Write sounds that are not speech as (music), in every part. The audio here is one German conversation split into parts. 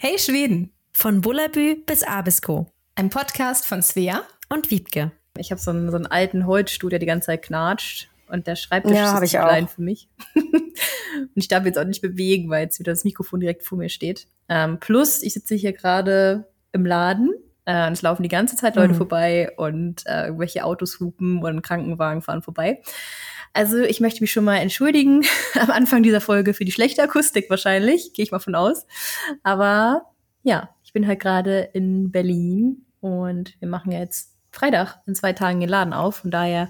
Hey Schweden! Von Bullabü bis Abisko. Ein Podcast von Svea und Wiebke. Ich habe so einen, so einen alten Holzstuhl, der die ganze Zeit knatscht. Und der Schreibtisch ja, ist zu klein für mich. (laughs) und ich darf jetzt auch nicht bewegen, weil jetzt wieder das Mikrofon direkt vor mir steht. Ähm, plus, ich sitze hier gerade im Laden äh, und es laufen die ganze Zeit Leute mhm. vorbei und äh, irgendwelche Autos hupen und Krankenwagen fahren vorbei. Also ich möchte mich schon mal entschuldigen (laughs) am Anfang dieser Folge für die schlechte Akustik wahrscheinlich, gehe ich mal von aus. Aber ja, ich bin halt gerade in Berlin und wir machen jetzt Freitag in zwei Tagen den Laden auf. Von daher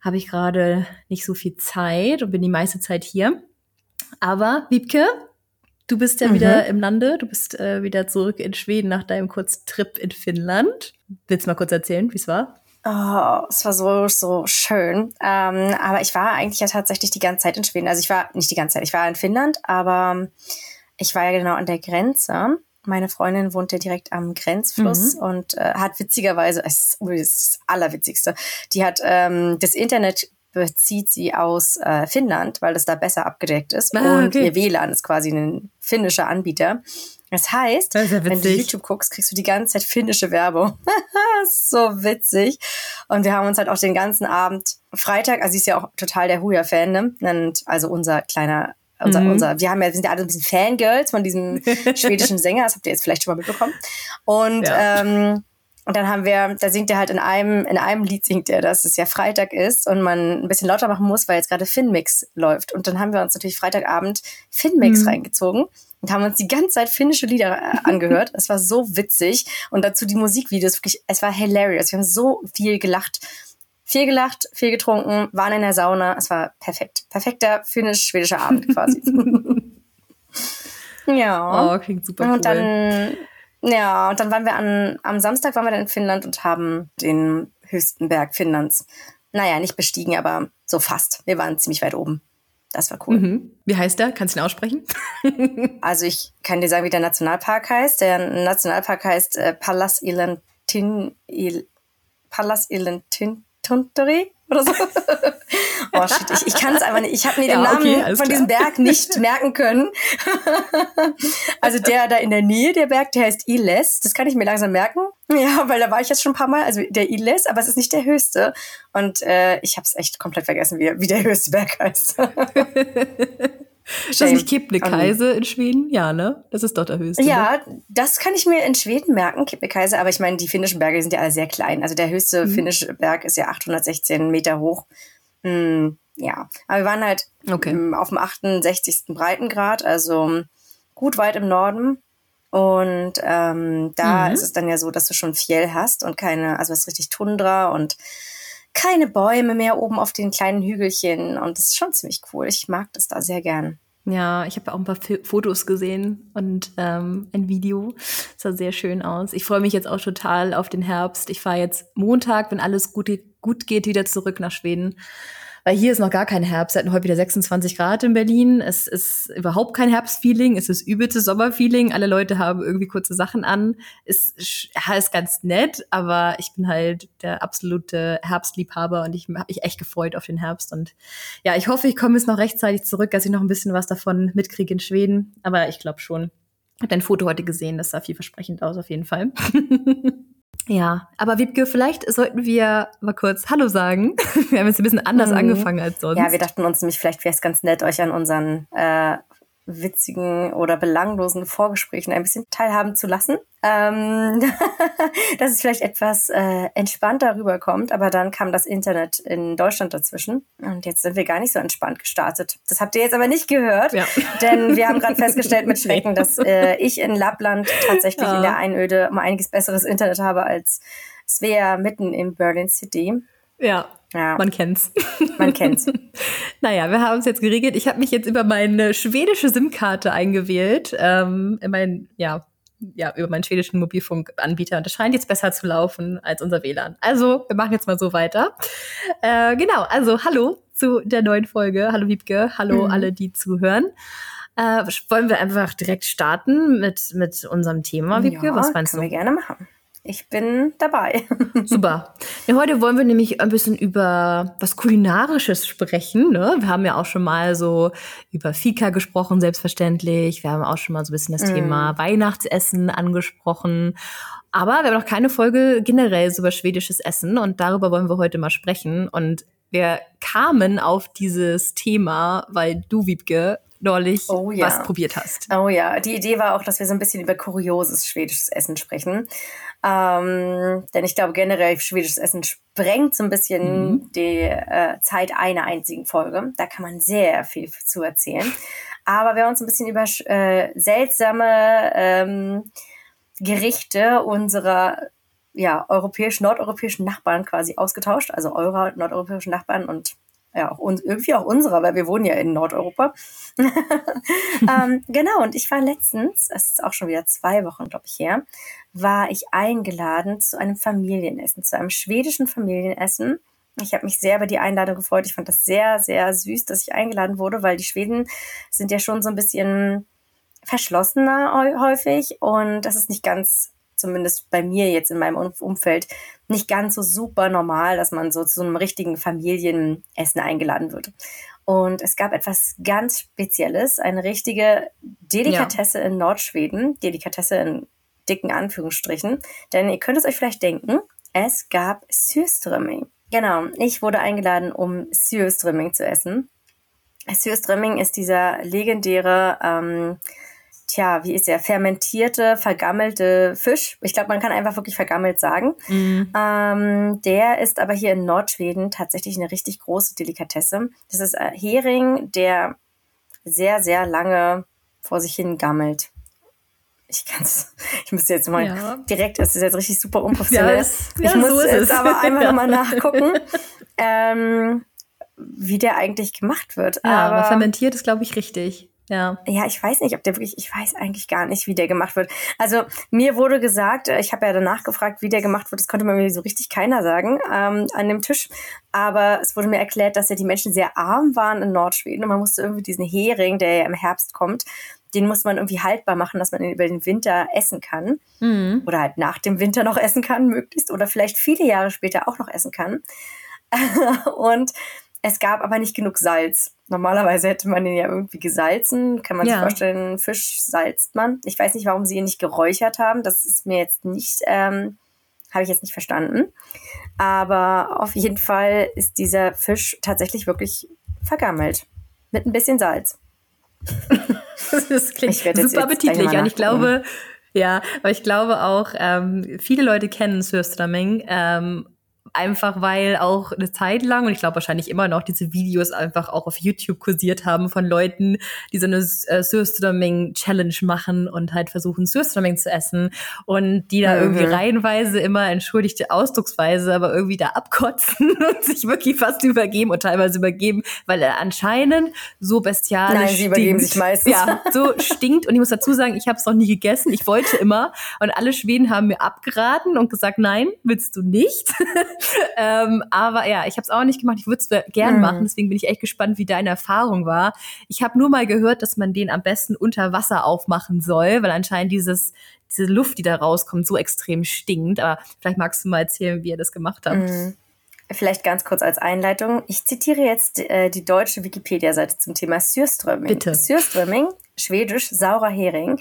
habe ich gerade nicht so viel Zeit und bin die meiste Zeit hier. Aber Wiebke, du bist ja mhm. wieder im Lande, du bist äh, wieder zurück in Schweden nach deinem kurzen Trip in Finnland. Willst du mal kurz erzählen, wie es war? Oh, es war so, so schön. Ähm, aber ich war eigentlich ja tatsächlich die ganze Zeit in Schweden. Also ich war nicht die ganze Zeit, ich war in Finnland, aber ich war ja genau an der Grenze. Meine Freundin wohnte direkt am Grenzfluss mhm. und äh, hat witzigerweise, es ist das Allerwitzigste, die hat ähm, das Internet bezieht sie aus äh, Finnland, weil das da besser abgedeckt ist. Ah, und okay. ihr WLAN ist quasi ein finnischer Anbieter. Das heißt, das ja wenn du YouTube guckst, kriegst du die ganze Zeit finnische Werbung. (laughs) das ist so witzig. Und wir haben uns halt auch den ganzen Abend Freitag, also sie ist ja auch total der Huya-Fan, ne? Und also unser kleiner, unser, mhm. unser, wir haben ja, sind ja alle ein bisschen Fangirls von diesem (laughs) schwedischen Sänger, das habt ihr jetzt vielleicht schon mal mitbekommen. Und ja. ähm, und dann haben wir, da singt er halt in einem, in einem Lied singt er, dass es ja Freitag ist und man ein bisschen lauter machen muss, weil jetzt gerade Finmix läuft. Und dann haben wir uns natürlich Freitagabend Finmix mhm. reingezogen und haben uns die ganze Zeit finnische Lieder äh, (laughs) angehört. Es war so witzig. Und dazu die Musikvideos, wirklich, es war hilarious. Wir haben so viel gelacht. Viel gelacht, viel getrunken, waren in der Sauna. Es war perfekt. Perfekter finnisch-schwedischer Abend quasi. (laughs) ja. Oh, klingt super cool. Und dann, ja, und dann waren wir an, am Samstag waren wir dann in Finnland und haben den höchsten Berg Finnlands, naja, nicht bestiegen, aber so fast. Wir waren ziemlich weit oben. Das war cool. Mhm. Wie heißt der? Kannst du ihn aussprechen? (laughs) also ich kann dir sagen, wie der Nationalpark heißt. Der Nationalpark heißt äh, Pallas Ilentin, Il, Pallas Ilentintunteri oder so. (laughs) oh shit, ich, ich kann es einfach nicht. Ich habe mir ja, den Namen okay, von klar. diesem Berg nicht (laughs) merken können. also der da in der Nähe, der Berg, der heißt Iles. Das kann ich mir langsam merken. Ja, weil da war ich jetzt schon ein paar Mal. Also der Iles, aber es ist nicht der höchste. Und äh, ich habe es echt komplett vergessen, wie, wie der höchste Berg heißt. (laughs) Ist das nicht Kebnekaise in Schweden? Ja, ne? Das ist dort der höchste. Ja, ne? das kann ich mir in Schweden merken, Kebnekaise. Aber ich meine, die finnischen Berge sind ja alle sehr klein. Also der höchste mhm. finnische Berg ist ja 816 Meter hoch. Hm, ja, aber wir waren halt okay. m, auf dem 68. Breitengrad, also gut weit im Norden. Und ähm, da mhm. ist es dann ja so, dass du schon Fjell hast und keine, also es ist richtig Tundra und keine Bäume mehr oben auf den kleinen Hügelchen. Und das ist schon ziemlich cool. Ich mag das da sehr gern. Ja, ich habe auch ein paar F Fotos gesehen und ähm, ein Video. Das sah sehr schön aus. Ich freue mich jetzt auch total auf den Herbst. Ich fahre jetzt Montag, wenn alles gut, gut geht, wieder zurück nach Schweden weil hier ist noch gar kein Herbst. Wir hatten heute wieder 26 Grad in Berlin. Es ist überhaupt kein Herbstfeeling. Es ist übelste Sommerfeeling. Alle Leute haben irgendwie kurze Sachen an. Es ja, ist ganz nett, aber ich bin halt der absolute Herbstliebhaber und ich habe mich echt gefreut auf den Herbst. Und ja, ich hoffe, ich komme jetzt noch rechtzeitig zurück, dass ich noch ein bisschen was davon mitkriege in Schweden. Aber ich glaube schon. Ich habe dein Foto heute gesehen, das sah vielversprechend aus, auf jeden Fall. (laughs) Ja, aber Wiebke, vielleicht sollten wir mal kurz Hallo sagen. (laughs) Wir haben jetzt ein bisschen anders mhm. angefangen als sonst. Ja, wir dachten uns nämlich, vielleicht wäre es ganz nett, euch an unseren äh, witzigen oder belanglosen Vorgesprächen ein bisschen teilhaben zu lassen. Ähm, (laughs) dass es vielleicht etwas äh, entspannter rüberkommt, aber dann kam das Internet in Deutschland dazwischen und jetzt sind wir gar nicht so entspannt gestartet. Das habt ihr jetzt aber nicht gehört, ja. (laughs) denn wir haben gerade festgestellt mit Schrecken, dass äh, ich in Lappland tatsächlich ja. in der Einöde um einiges besseres Internet habe als Svea mitten in Berlin City. Ja, ja. Man kennt's. Man kennt's. (laughs) naja, wir haben es jetzt geregelt. Ich habe mich jetzt über meine schwedische SIM-Karte eingewählt. Ähm, in mein, ja, ja, über meinen schwedischen Mobilfunkanbieter. Und das scheint jetzt besser zu laufen als unser WLAN. Also, wir machen jetzt mal so weiter. Äh, genau, also hallo zu der neuen Folge. Hallo Wiebke, hallo mhm. alle, die zuhören. Äh, wollen wir einfach direkt starten mit, mit unserem Thema, Wiebke? Ja, Was meinst können du? wir gerne machen. Ich bin dabei. (laughs) Super. Ja, heute wollen wir nämlich ein bisschen über was Kulinarisches sprechen. Ne? Wir haben ja auch schon mal so über Fika gesprochen, selbstverständlich. Wir haben auch schon mal so ein bisschen das mm. Thema Weihnachtsessen angesprochen. Aber wir haben noch keine Folge generell so über schwedisches Essen und darüber wollen wir heute mal sprechen. Und wir kamen auf dieses Thema, weil du, Wiebke, neulich oh, ja. was probiert hast. Oh ja, die Idee war auch, dass wir so ein bisschen über kurioses schwedisches Essen sprechen. Ähm, denn ich glaube generell, schwedisches Essen sprengt so ein bisschen mhm. die äh, Zeit einer einzigen Folge. Da kann man sehr viel zu erzählen. Aber wir haben uns ein bisschen über äh, seltsame ähm, Gerichte unserer ja, europäischen, nordeuropäischen Nachbarn quasi ausgetauscht. Also eurer nordeuropäischen Nachbarn und ja, auch und irgendwie auch unserer, weil wir wohnen ja in Nordeuropa. (laughs) ähm, genau, und ich war letztens, es ist auch schon wieder zwei Wochen, glaube ich, her, war ich eingeladen zu einem Familienessen, zu einem schwedischen Familienessen. Ich habe mich sehr über die Einladung gefreut. Ich fand das sehr, sehr süß, dass ich eingeladen wurde, weil die Schweden sind ja schon so ein bisschen verschlossener häufig und das ist nicht ganz zumindest bei mir jetzt in meinem Umfeld, nicht ganz so super normal, dass man so zu einem richtigen Familienessen eingeladen wird. Und es gab etwas ganz Spezielles, eine richtige Delikatesse ja. in Nordschweden, Delikatesse in dicken Anführungsstrichen, denn ihr könnt es euch vielleicht denken, es gab Sürströmming. Genau, ich wurde eingeladen, um Sürströmming zu essen. Sürströmming ist dieser legendäre ähm, tja, wie ist der, fermentierte, vergammelte Fisch. Ich glaube, man kann einfach wirklich vergammelt sagen. Mhm. Ähm, der ist aber hier in Nordschweden tatsächlich eine richtig große Delikatesse. Das ist ein Hering, der sehr, sehr lange vor sich hin gammelt. Ich kann's, (laughs) ich müsste jetzt mal ja. direkt, es ist jetzt richtig super unprofessionell. Ja, es, ich ja, muss so jetzt aber einmal (laughs) ja. nochmal nachgucken. ähm, wie der eigentlich gemacht wird. Ja, aber, aber fermentiert ist, glaube ich, richtig. Ja. Ja, ich weiß nicht, ob der wirklich, ich weiß eigentlich gar nicht, wie der gemacht wird. Also mir wurde gesagt, äh, ich habe ja danach gefragt, wie der gemacht wird, das konnte mir so richtig keiner sagen ähm, an dem Tisch. Aber es wurde mir erklärt, dass ja die Menschen sehr arm waren in Nordschweden und man musste irgendwie diesen Hering, der ja im Herbst kommt, den muss man irgendwie haltbar machen, dass man ihn über den Winter essen kann. Mhm. Oder halt nach dem Winter noch (laughs) essen kann, möglichst. Oder vielleicht viele Jahre später auch noch essen kann. (laughs) und es gab aber nicht genug Salz. Normalerweise hätte man den ja irgendwie gesalzen. Kann man ja. sich vorstellen, Fisch salzt man. Ich weiß nicht, warum sie ihn nicht geräuchert haben. Das ist mir jetzt nicht, ähm, habe ich jetzt nicht verstanden. Aber auf jeden Fall ist dieser Fisch tatsächlich wirklich vergammelt. Mit ein bisschen Salz. (laughs) das klingt super appetitlich. Und ich glaube, ja, aber ich glaube auch, ähm, viele Leute kennen Sürströmming. Ähm, Einfach weil auch eine Zeit lang, und ich glaube wahrscheinlich immer noch, diese Videos einfach auch auf YouTube kursiert haben von Leuten, die so eine äh, Surströmming-Challenge machen und halt versuchen, Surströmming zu essen und die da mhm. irgendwie reihenweise immer entschuldigte Ausdrucksweise, aber irgendwie da abkotzen (laughs) und sich wirklich fast übergeben und teilweise übergeben, weil er anscheinend so bestialisch Nein, sie übergeben sich meistens. Ja, so stinkt. Und ich muss dazu sagen, ich habe es noch nie gegessen. Ich wollte immer. Und alle Schweden haben mir abgeraten und gesagt, nein, willst du nicht. (laughs) (laughs) ähm, aber ja, ich habe es auch nicht gemacht. Ich würde es gern mhm. machen. Deswegen bin ich echt gespannt, wie deine Erfahrung war. Ich habe nur mal gehört, dass man den am besten unter Wasser aufmachen soll, weil anscheinend dieses diese Luft, die da rauskommt, so extrem stinkt. Aber vielleicht magst du mal erzählen, wie ihr das gemacht habt. Mhm. Vielleicht ganz kurz als Einleitung. Ich zitiere jetzt äh, die deutsche Wikipedia-Seite zum Thema Sürströmming. Bitte. Sürströmming, schwedisch saurer Hering,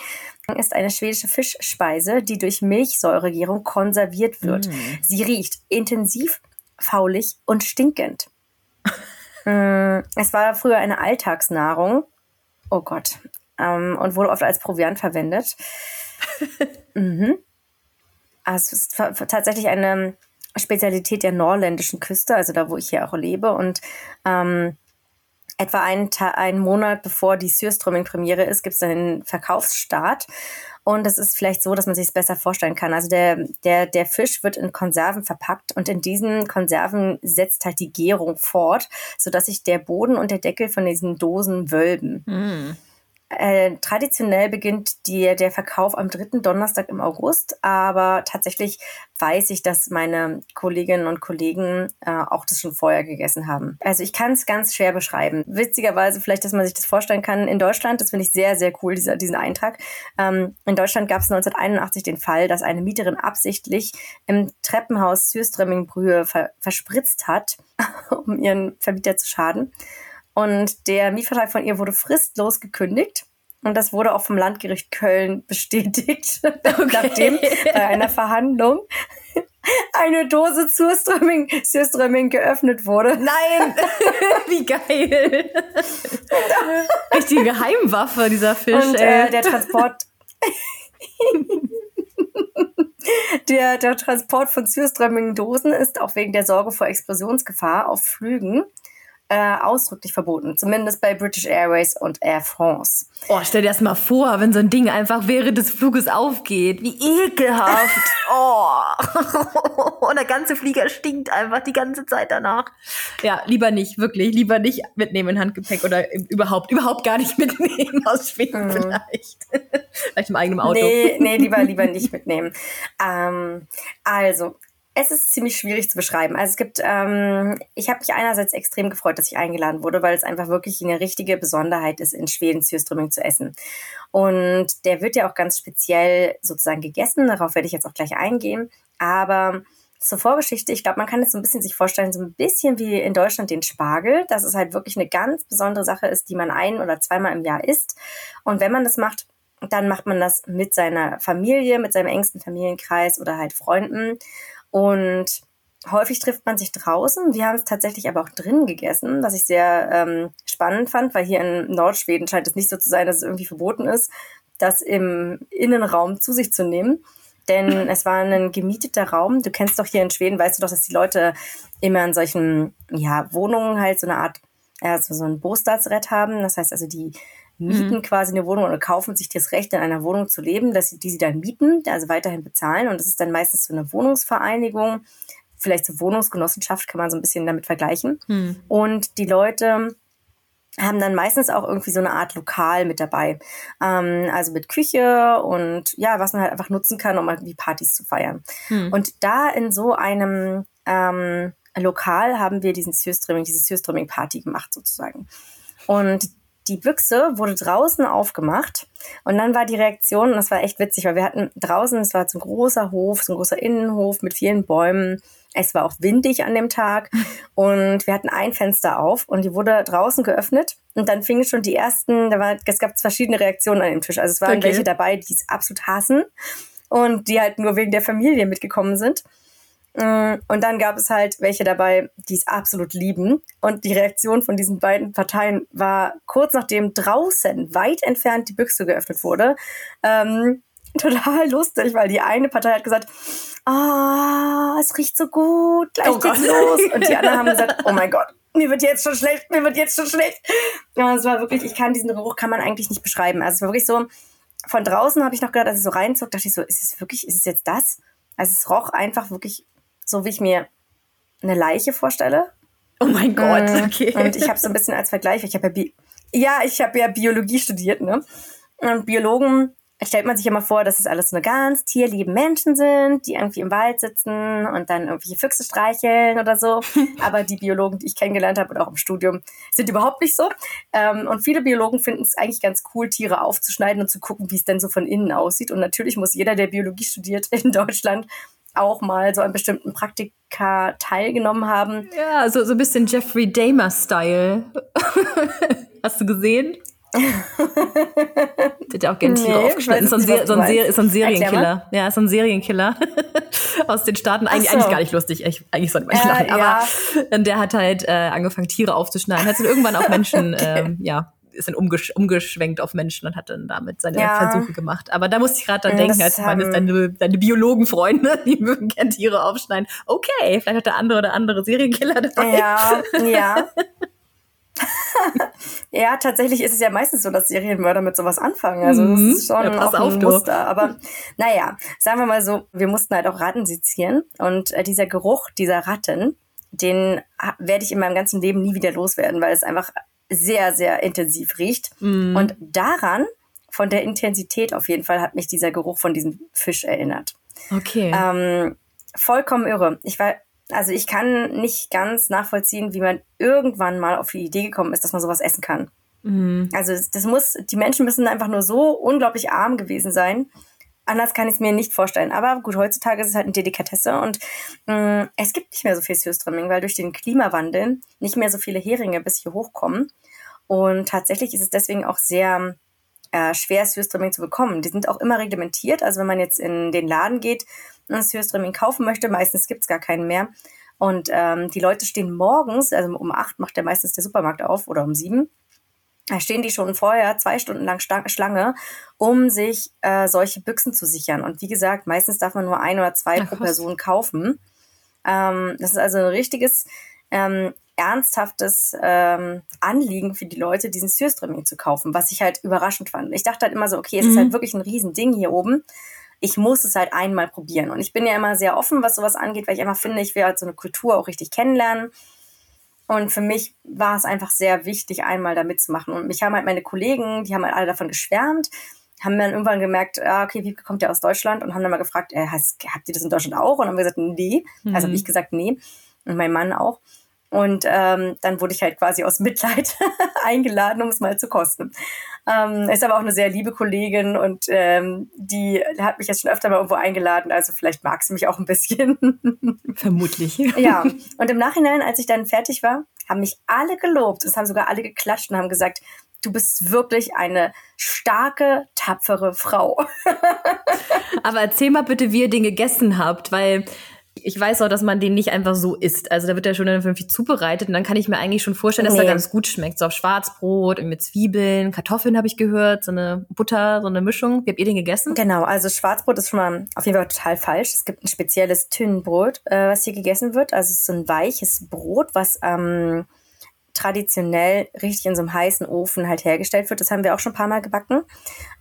ist eine schwedische Fischspeise, die durch Milchsäuregärung konserviert wird. Mm. Sie riecht intensiv, faulig und stinkend. Mm, (laughs) es war früher eine Alltagsnahrung. Oh Gott. Ähm, und wurde oft als Proviant verwendet. (laughs) mhm. Also es ist tatsächlich eine Spezialität der norländischen Küste, also da, wo ich hier auch lebe. Und ähm, etwa einen, einen Monat bevor die Sürströmming-Premiere ist, gibt es einen Verkaufsstart. Und es ist vielleicht so, dass man sich es besser vorstellen kann. Also der, der, der Fisch wird in Konserven verpackt und in diesen Konserven setzt halt die Gärung fort, sodass sich der Boden und der Deckel von diesen Dosen wölben. Mm. Äh, traditionell beginnt die, der Verkauf am dritten Donnerstag im August, aber tatsächlich weiß ich, dass meine Kolleginnen und Kollegen äh, auch das schon vorher gegessen haben. Also ich kann es ganz schwer beschreiben. Witzigerweise vielleicht, dass man sich das vorstellen kann, in Deutschland, das finde ich sehr, sehr cool, dieser, diesen Eintrag. Ähm, in Deutschland gab es 1981 den Fall, dass eine Mieterin absichtlich im Treppenhaus Sürströmmingbrühe ver verspritzt hat, (laughs) um ihren Vermieter zu schaden. Und der Mietvertrag von ihr wurde fristlos gekündigt. Und das wurde auch vom Landgericht Köln (laughs) bestätigt, okay. nachdem bei einer Verhandlung (laughs) eine Dose Surströmming, Surströmming geöffnet wurde. Nein! (laughs) Wie geil! Richtige Geheimwaffe, dieser Fisch. Und äh, der Transport. der, der Transport von Surströmming-Dosen ist auch wegen der Sorge vor Explosionsgefahr auf Flügen äh, ausdrücklich verboten. Zumindest bei British Airways und Air France. Oh, stell dir das mal vor, wenn so ein Ding einfach während des Fluges aufgeht. Wie ekelhaft. (laughs) oh. (laughs) Und der ganze Flieger stinkt einfach die ganze Zeit danach. Ja, lieber nicht, wirklich. Lieber nicht mitnehmen in Handgepäck oder überhaupt, überhaupt gar nicht (laughs) mitnehmen aus Schweden mm. vielleicht. vielleicht im eigenen Auto. Nee, nee, lieber, lieber nicht mitnehmen. Ähm, also, es ist ziemlich schwierig zu beschreiben. Also es gibt, ähm, ich habe mich einerseits extrem gefreut, dass ich eingeladen wurde, weil es einfach wirklich eine richtige Besonderheit ist, in Schweden Sürströmming zu essen. Und der wird ja auch ganz speziell sozusagen gegessen. Darauf werde ich jetzt auch gleich eingehen. Aber zur Vorgeschichte, ich glaube, man kann es so ein bisschen sich vorstellen, so ein bisschen wie in Deutschland den Spargel, dass es halt wirklich eine ganz besondere Sache ist, die man ein- oder zweimal im Jahr isst. Und wenn man das macht, dann macht man das mit seiner Familie, mit seinem engsten Familienkreis oder halt Freunden. Und häufig trifft man sich draußen. Wir haben es tatsächlich aber auch drinnen gegessen, was ich sehr ähm, spannend fand, weil hier in Nordschweden scheint es nicht so zu sein, dass es irgendwie verboten ist, das im Innenraum zu sich zu nehmen. Denn (laughs) es war ein gemieteter Raum. Du kennst doch hier in Schweden, weißt du doch, dass die Leute immer in solchen ja, Wohnungen halt so eine Art, also so ein Bostadsrett haben. Das heißt also, die mieten mhm. quasi eine Wohnung oder kaufen sich das Recht, in einer Wohnung zu leben, dass sie, die sie dann mieten, also weiterhin bezahlen. Und das ist dann meistens so eine Wohnungsvereinigung, vielleicht so Wohnungsgenossenschaft kann man so ein bisschen damit vergleichen. Mhm. Und die Leute haben dann meistens auch irgendwie so eine Art Lokal mit dabei. Ähm, also mit Küche und ja, was man halt einfach nutzen kann, um irgendwie Partys zu feiern. Mhm. Und da in so einem ähm, Lokal haben wir diesen Sürströmming, diese Sürströmming-Party gemacht sozusagen. Und die Büchse wurde draußen aufgemacht und dann war die Reaktion, und das war echt witzig, weil wir hatten draußen, es war so ein großer Hof, so ein großer Innenhof mit vielen Bäumen. Es war auch windig an dem Tag (laughs) und wir hatten ein Fenster auf und die wurde draußen geöffnet und dann fingen schon die ersten, da war, es gab verschiedene Reaktionen an dem Tisch. Also es waren okay. welche dabei, die es absolut hassen und die halt nur wegen der Familie mitgekommen sind. Mm, und dann gab es halt welche dabei, die es absolut lieben. Und die Reaktion von diesen beiden Parteien war kurz nachdem draußen, weit entfernt, die Büchse geöffnet wurde, ähm, (laughs) total lustig, weil die eine Partei hat gesagt, ah, oh, es riecht so gut, gleich oh geht's los. Und die (laughs) anderen haben gesagt, oh mein Gott, mir wird jetzt schon schlecht, mir wird jetzt schon schlecht. Ja, es war wirklich, ich kann diesen Geruch kann man eigentlich nicht beschreiben. Also es war wirklich so, von draußen habe ich noch gedacht, als ich so reinzog, dachte ich so, ist es wirklich, ist es jetzt das? Also es roch einfach wirklich so wie ich mir eine Leiche vorstelle. Oh mein Gott, mm, okay. Und ich habe so ein bisschen als Vergleich, ich habe ja, Bi ja, ich habe ja Biologie studiert, ne? Und Biologen stellt man sich immer vor, dass es alles eine ganz tierlieben Menschen sind, die irgendwie im Wald sitzen und dann irgendwelche Füchse streicheln oder so. (laughs) Aber die Biologen, die ich kennengelernt habe und auch im Studium, sind überhaupt nicht so. Ähm, und viele Biologen finden es eigentlich ganz cool, Tiere aufzuschneiden und zu gucken, wie es denn so von innen aussieht. Und natürlich muss jeder, der Biologie studiert in Deutschland, auch mal so an bestimmten Praktika teilgenommen haben. Ja, so, so ein bisschen Jeffrey Dahmer-Style. (laughs) Hast du gesehen? (laughs) Der hat ja auch gerne Tiere nee, aufgeschnitten. Ist so ein, ist so ein Serienkiller. Ja, ist so ein Serienkiller aus den Staaten. Eigentlich, so. eigentlich gar nicht lustig. Ich, eigentlich sollte man nicht lachen. Aber ja. (laughs) der hat halt äh, angefangen, Tiere aufzuschneiden. Hat dann irgendwann auch Menschen, okay. ähm, ja, ist dann umgesch umgeschwenkt auf Menschen und hat dann damit seine ja. Versuche gemacht. Aber da musste ich gerade dran denken, als meine deine, deine Biologenfreunde, (laughs) die mögen gerne Tiere aufschneiden. Okay, vielleicht hat der andere oder andere Serienkiller dabei. Ja, (laughs) ja. ja, tatsächlich ist es ja meistens so, dass Serienmörder mit sowas anfangen. Also das mhm. ist schon ja, auch ein Muster. Aber naja, sagen wir mal so, wir mussten halt auch Ratten sezieren. Und äh, dieser Geruch dieser Ratten, den werde ich in meinem ganzen Leben nie wieder loswerden, weil es einfach sehr, sehr intensiv riecht. Mm. Und daran, von der Intensität auf jeden Fall, hat mich dieser Geruch von diesem Fisch erinnert. Okay. Ähm, vollkommen irre. Ich war, also ich kann nicht ganz nachvollziehen, wie man irgendwann mal auf die Idee gekommen ist, dass man sowas essen kann. Mm. Also das muss, die Menschen müssen einfach nur so unglaublich arm gewesen sein. Anders kann ich es mir nicht vorstellen. Aber gut, heutzutage ist es halt eine Delikatesse und mh, mm, es gibt nicht mehr so viel Süßtrimming, weil durch den Klimawandel nicht mehr so viele Heringe bis hier hochkommen. Und tatsächlich ist es deswegen auch sehr äh, schwer, Süßtrimming zu bekommen. Die sind auch immer reglementiert. Also wenn man jetzt in den Laden geht und Süßtrimming kaufen möchte, meistens gibt es gar keinen mehr. Und ähm, die Leute stehen morgens, also um acht macht der meistens der Supermarkt auf oder um sieben da stehen die schon vorher zwei Stunden lang Schlange, um sich äh, solche Büchsen zu sichern. Und wie gesagt, meistens darf man nur ein oder zwei Ach, pro Person kaufen. Ähm, das ist also ein richtiges, ähm, ernsthaftes ähm, Anliegen für die Leute, diesen Sürströmming zu kaufen, was ich halt überraschend fand. Ich dachte halt immer so, okay, es mhm. ist halt wirklich ein Riesending hier oben. Ich muss es halt einmal probieren. Und ich bin ja immer sehr offen, was sowas angeht, weil ich einfach finde, ich will halt so eine Kultur auch richtig kennenlernen. Und für mich war es einfach sehr wichtig, einmal da mitzumachen. Und mich haben halt meine Kollegen, die haben halt alle davon geschwärmt, haben dann irgendwann gemerkt, ah, okay, wie kommt der aus Deutschland? Und haben dann mal gefragt, äh, habt ihr das in Deutschland auch? Und haben gesagt, nee. Mhm. Also habe ich gesagt, nee. Und mein Mann auch. Und ähm, dann wurde ich halt quasi aus Mitleid (laughs) eingeladen, um es mal zu kosten. Ähm, ist aber auch eine sehr liebe Kollegin und ähm, die hat mich jetzt schon öfter mal irgendwo eingeladen, also vielleicht mag sie mich auch ein bisschen. (laughs) Vermutlich. ja, und im Nachhinein, als ich dann fertig war, haben mich alle gelobt. Es haben sogar alle geklatscht und haben gesagt, du bist wirklich eine starke, tapfere Frau. (laughs) Aber erzähl mal bitte, wie ihr den gegessen habt, weil ich weiß auch, dass man den nicht einfach so isst. Also da wird er schon dann irgendwie zubereitet und dann kann ich mir eigentlich schon vorstellen, dass nee. er ganz gut schmeckt. So auf Schwarzbrot mit Zwiebeln, Kartoffeln habe ich gehört, so eine Butter, so eine Mischung. Wie habt ihr den gegessen? Genau, also Schwarzbrot ist schon mal auf jeden Fall total falsch. Es gibt ein spezielles Tünnenbrot, äh, was hier gegessen wird. Also es ist so ein weiches Brot, was ähm, traditionell richtig in so einem heißen Ofen halt hergestellt wird. Das haben wir auch schon ein paar Mal gebacken.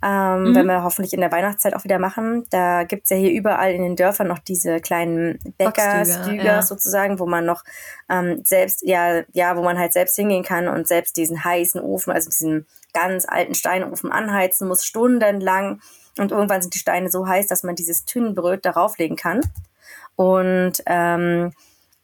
Ähm, mhm. Wenn wir hoffentlich in der Weihnachtszeit auch wieder machen. Da gibt's ja hier überall in den Dörfern noch diese kleinen Bäckerstüger ja. sozusagen, wo man noch ähm, selbst, ja, ja, wo man halt selbst hingehen kann und selbst diesen heißen Ofen, also diesen ganz alten Steinofen anheizen muss, stundenlang. Und irgendwann sind die Steine so heiß, dass man dieses Tünnenbrot darauf legen kann. Und ähm,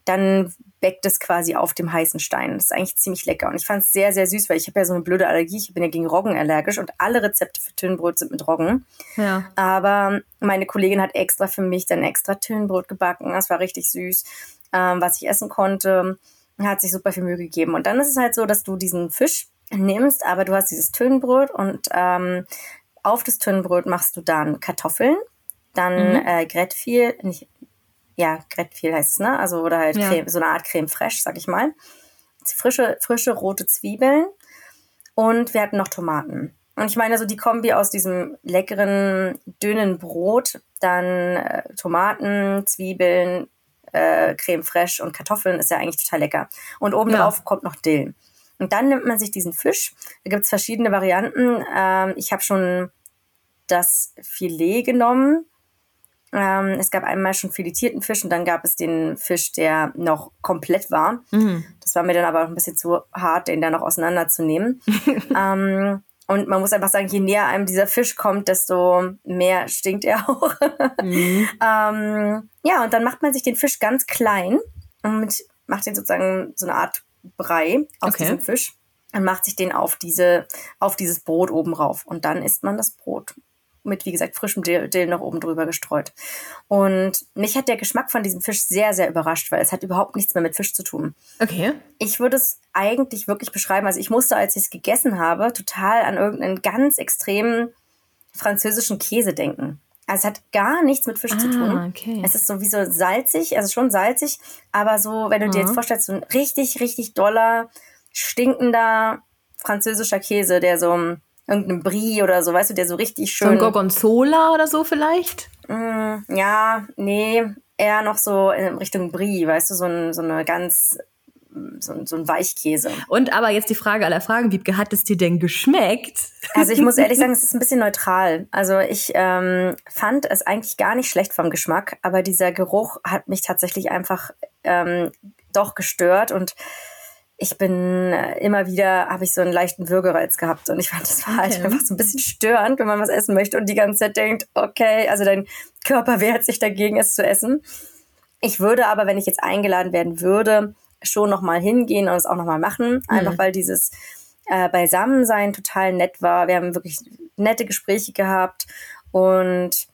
dann bäckt es quasi auf dem heißen Stein. Das ist eigentlich ziemlich lecker. Und ich fand es sehr, sehr süß, weil ich habe ja so eine blöde Allergie. Ich bin ja gegen Roggen allergisch und alle Rezepte für Tünnenbrot sind mit Roggen. Ja. Aber meine Kollegin hat extra für mich dann extra Tünnenbrot gebacken. Das war richtig süß, ähm, was ich essen konnte. Hat sich super viel Mühe gegeben. Und dann ist es halt so, dass du diesen Fisch nimmst, aber du hast dieses Tünnenbrot und ähm, auf das Tünnenbrot machst du dann Kartoffeln, dann mhm. äh, Gretfiel, nicht ja, Gretfiel heißt es, ne? Also, oder halt ja. Creme, so eine Art Creme fraiche, sag ich mal. Frische, frische rote Zwiebeln. Und wir hatten noch Tomaten. Und ich meine, so die Kombi aus diesem leckeren, dünnen Brot, dann äh, Tomaten, Zwiebeln, äh, Creme fraiche und Kartoffeln ist ja eigentlich total lecker. Und obendrauf ja. kommt noch Dill. Und dann nimmt man sich diesen Fisch. Da gibt's verschiedene Varianten. Ähm, ich habe schon das Filet genommen ähm, es gab einmal schon filetierten Fisch und dann gab es den Fisch, der noch komplett war. Mhm. Das war mir dann aber auch ein bisschen zu hart, den da noch auseinanderzunehmen. (laughs) ähm, und man muss einfach sagen, je näher einem dieser Fisch kommt, desto mehr stinkt er auch. (laughs) mhm. ähm, ja, und dann macht man sich den Fisch ganz klein und macht den sozusagen so eine Art Brei aus okay. diesem Fisch und macht sich den auf diese, auf dieses Brot oben rauf. Und dann isst man das Brot mit, wie gesagt, frischem Dill, Dill noch oben drüber gestreut. Und mich hat der Geschmack von diesem Fisch sehr, sehr überrascht, weil es hat überhaupt nichts mehr mit Fisch zu tun. Okay. Ich würde es eigentlich wirklich beschreiben, also ich musste, als ich es gegessen habe, total an irgendeinen ganz extremen französischen Käse denken. Also es hat gar nichts mit Fisch ah, zu tun. Okay. Es ist sowieso salzig, also schon salzig, aber so, wenn du dir jetzt mhm. vorstellst, so ein richtig, richtig doller, stinkender französischer Käse, der so irgendeinem Brie oder so, weißt du, der so richtig schön. So ein Gorgonzola oder so vielleicht? Mm, ja, nee, eher noch so in Richtung Brie, weißt du, so, ein, so eine ganz so, so ein Weichkäse. Und aber jetzt die Frage aller Fragen, Wiebke, hat es dir denn geschmeckt? Also ich muss ehrlich (laughs) sagen, es ist ein bisschen neutral. Also ich ähm, fand es eigentlich gar nicht schlecht vom Geschmack, aber dieser Geruch hat mich tatsächlich einfach ähm, doch gestört und ich bin äh, immer wieder, habe ich so einen leichten Würgereiz gehabt und ich fand, das war halt okay. einfach so ein bisschen störend, wenn man was essen möchte und die ganze Zeit denkt, okay, also dein Körper (laughs) wehrt sich dagegen, es zu essen. Ich würde aber, wenn ich jetzt eingeladen werden würde, schon nochmal hingehen und es auch nochmal machen, einfach mhm. weil dieses äh, Beisammensein total nett war. Wir haben wirklich nette Gespräche gehabt und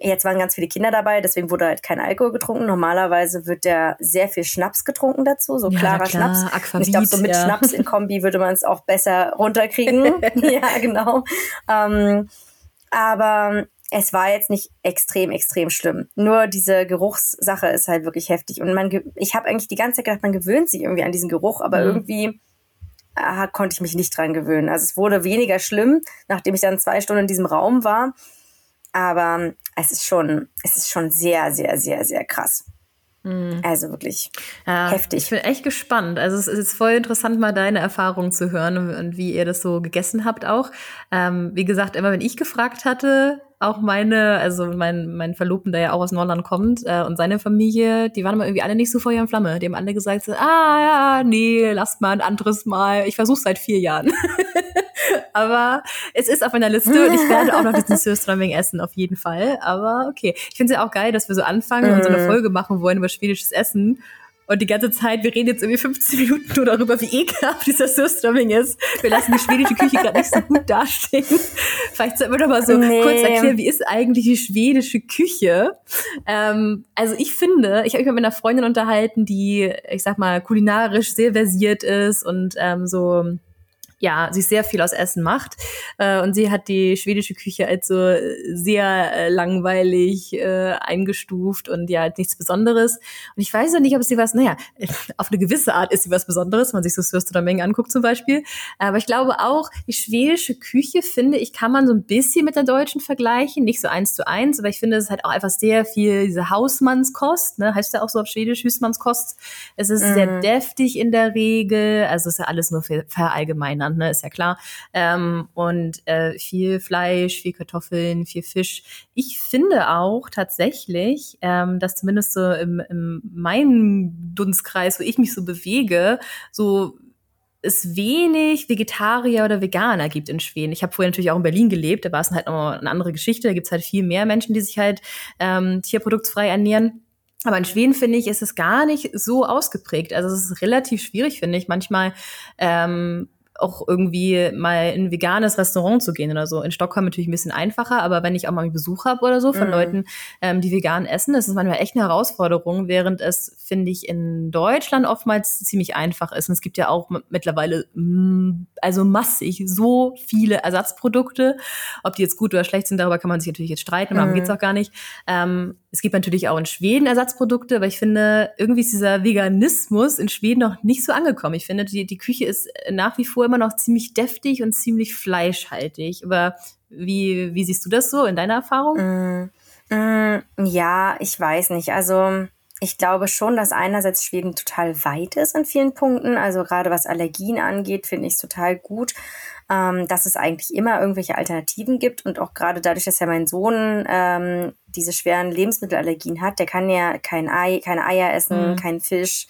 Jetzt waren ganz viele Kinder dabei, deswegen wurde halt kein Alkohol getrunken. Normalerweise wird der sehr viel Schnaps getrunken dazu, so ja, klarer klar, Schnaps. Aquavit, ich glaube, so mit ja. Schnaps in Kombi würde man es auch besser runterkriegen. (laughs) (laughs) ja, genau. Ähm, aber es war jetzt nicht extrem, extrem schlimm. Nur diese Geruchssache ist halt wirklich heftig. Und man, ich habe eigentlich die ganze Zeit gedacht, man gewöhnt sich irgendwie an diesen Geruch, aber mhm. irgendwie äh, konnte ich mich nicht dran gewöhnen. Also es wurde weniger schlimm, nachdem ich dann zwei Stunden in diesem Raum war. Aber es ist schon, es ist schon sehr, sehr, sehr, sehr krass. Mhm. Also wirklich ja, heftig. Ich bin echt gespannt. Also es ist voll interessant, mal deine Erfahrungen zu hören und, und wie ihr das so gegessen habt auch. Ähm, wie gesagt, immer wenn ich gefragt hatte, auch meine, also mein, mein Verlobten, der ja auch aus Nordland kommt, äh, und seine Familie, die waren immer irgendwie alle nicht so Feuer und Flamme. Die haben alle gesagt, so, ah ja, nee, lasst mal ein anderes Mal. Ich versuche seit vier Jahren. (laughs) Aber es ist auf meiner Liste und ich werde auch noch diesen (laughs) Surströmming essen, auf jeden Fall. Aber okay. Ich finde es ja auch geil, dass wir so anfangen und so eine mhm. Folge machen wollen über schwedisches Essen. Und die ganze Zeit, wir reden jetzt irgendwie 15 Minuten nur darüber, wie ekelhaft (laughs) dieser Surströmming ist. Wir lassen die schwedische Küche gerade nicht so gut dastehen. Vielleicht sollten wir doch mal so nee. kurz erklären, wie ist eigentlich die schwedische Küche? Ähm, also ich finde, ich habe mich mit meiner Freundin unterhalten, die, ich sag mal, kulinarisch sehr versiert ist und ähm, so ja, sich sehr viel aus Essen macht. Äh, und sie hat die schwedische Küche als so sehr äh, langweilig äh, eingestuft und ja, halt nichts Besonderes. Und ich weiß ja nicht, ob sie was, naja, (laughs) auf eine gewisse Art ist sie was Besonderes, wenn man sich so Sürst oder Mengen anguckt zum Beispiel. Aber ich glaube auch, die schwedische Küche, finde ich, kann man so ein bisschen mit der deutschen vergleichen. Nicht so eins zu eins, aber ich finde, es ist halt auch einfach sehr viel diese Hausmannskost, ne? heißt ja auch so auf Schwedisch Hüsmannskost. Es ist mhm. sehr deftig in der Regel, also ist ja alles nur verallgemeinern ne, ist ja klar. Ähm, und äh, viel Fleisch, viel Kartoffeln, viel Fisch. Ich finde auch tatsächlich, ähm, dass zumindest so im, im meinem Dunstkreis, wo ich mich so bewege, so es wenig Vegetarier oder Veganer gibt in Schweden. Ich habe vorher natürlich auch in Berlin gelebt, da war es halt noch eine andere Geschichte. Da gibt es halt viel mehr Menschen, die sich halt ähm, tierproduktsfrei ernähren. Aber in Schweden, finde ich, ist es gar nicht so ausgeprägt. Also es ist relativ schwierig, finde ich, manchmal ähm, auch irgendwie mal in ein veganes Restaurant zu gehen oder so. In Stockholm natürlich ein bisschen einfacher, aber wenn ich auch mal Besuch habe oder so von mm. Leuten, ähm, die vegan essen, das ist manchmal echt eine Herausforderung, während es, finde ich, in Deutschland oftmals ziemlich einfach ist. Und es gibt ja auch mittlerweile mm, also massig so viele Ersatzprodukte. Ob die jetzt gut oder schlecht sind, darüber kann man sich natürlich jetzt streiten, darum mm. geht's auch gar nicht. Ähm, es gibt natürlich auch in Schweden Ersatzprodukte, aber ich finde, irgendwie ist dieser Veganismus in Schweden noch nicht so angekommen. Ich finde, die, die Küche ist nach wie vor immer noch ziemlich deftig und ziemlich fleischhaltig. Aber wie, wie siehst du das so in deiner Erfahrung? Mm, ja, ich weiß nicht. Also ich glaube schon, dass einerseits Schweden total weit ist in vielen Punkten. Also gerade was Allergien angeht, finde ich es total gut ähm, dass es eigentlich immer irgendwelche Alternativen gibt und auch gerade dadurch, dass ja mein Sohn ähm, diese schweren Lebensmittelallergien hat, der kann ja kein Ei, keine Eier essen, mhm. kein Fisch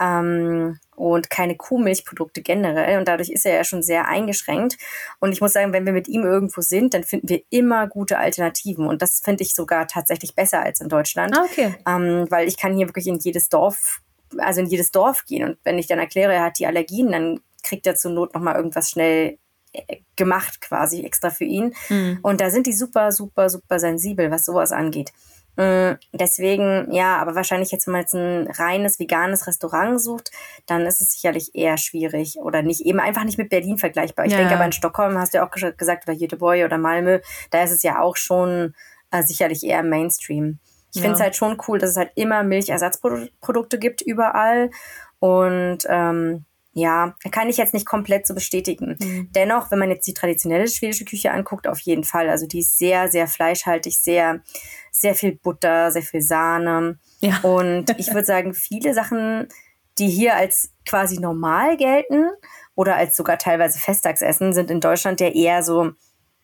ähm, und keine Kuhmilchprodukte generell und dadurch ist er ja schon sehr eingeschränkt und ich muss sagen, wenn wir mit ihm irgendwo sind, dann finden wir immer gute Alternativen und das finde ich sogar tatsächlich besser als in Deutschland, ah, okay. ähm, weil ich kann hier wirklich in jedes Dorf also in jedes Dorf gehen und wenn ich dann erkläre, er hat die Allergien, dann kriegt er zur Not nochmal irgendwas schnell äh, gemacht quasi extra für ihn. Mhm. Und da sind die super, super, super sensibel, was sowas angeht. Mm, deswegen, ja, aber wahrscheinlich jetzt, wenn man jetzt ein reines veganes Restaurant sucht, dann ist es sicherlich eher schwierig oder nicht, eben einfach nicht mit Berlin vergleichbar. Ich ja. denke aber in Stockholm, hast du ja auch gesagt, oder Göteborg oder Malmö, da ist es ja auch schon äh, sicherlich eher Mainstream. Ich ja. finde es halt schon cool, dass es halt immer Milchersatzprodukte gibt überall und ähm, ja, kann ich jetzt nicht komplett so bestätigen. Mhm. Dennoch, wenn man jetzt die traditionelle schwedische Küche anguckt, auf jeden Fall. Also die ist sehr, sehr fleischhaltig, sehr, sehr viel Butter, sehr viel Sahne. Ja. Und ich würde sagen, viele Sachen, die hier als quasi normal gelten oder als sogar teilweise Festtagsessen, sind in Deutschland ja eher so,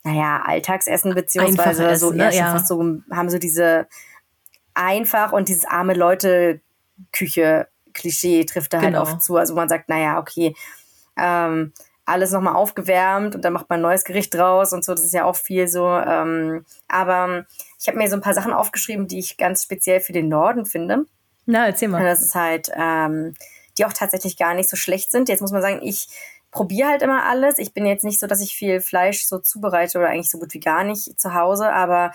naja, Alltagsessen, beziehungsweise Essen, so eher ne? ja. so, haben so diese einfach und dieses arme Leute Küche Klischee trifft da halt Genau. oft zu. Also man sagt, naja, okay, ähm, alles nochmal aufgewärmt und dann macht man ein neues Gericht draus und so. Das ist ja auch viel so. Ähm, aber ich habe mir so ein paar Sachen aufgeschrieben, die ich ganz speziell für den Norden finde. Na, erzähl Und mal. das ist halt, ähm, die auch tatsächlich gar nicht so schlecht sind. Jetzt muss man sagen, ich probiere halt immer alles. Ich bin jetzt nicht so, dass ich viel Fleisch so zubereite oder eigentlich so gut wie gar nicht zu Hause, aber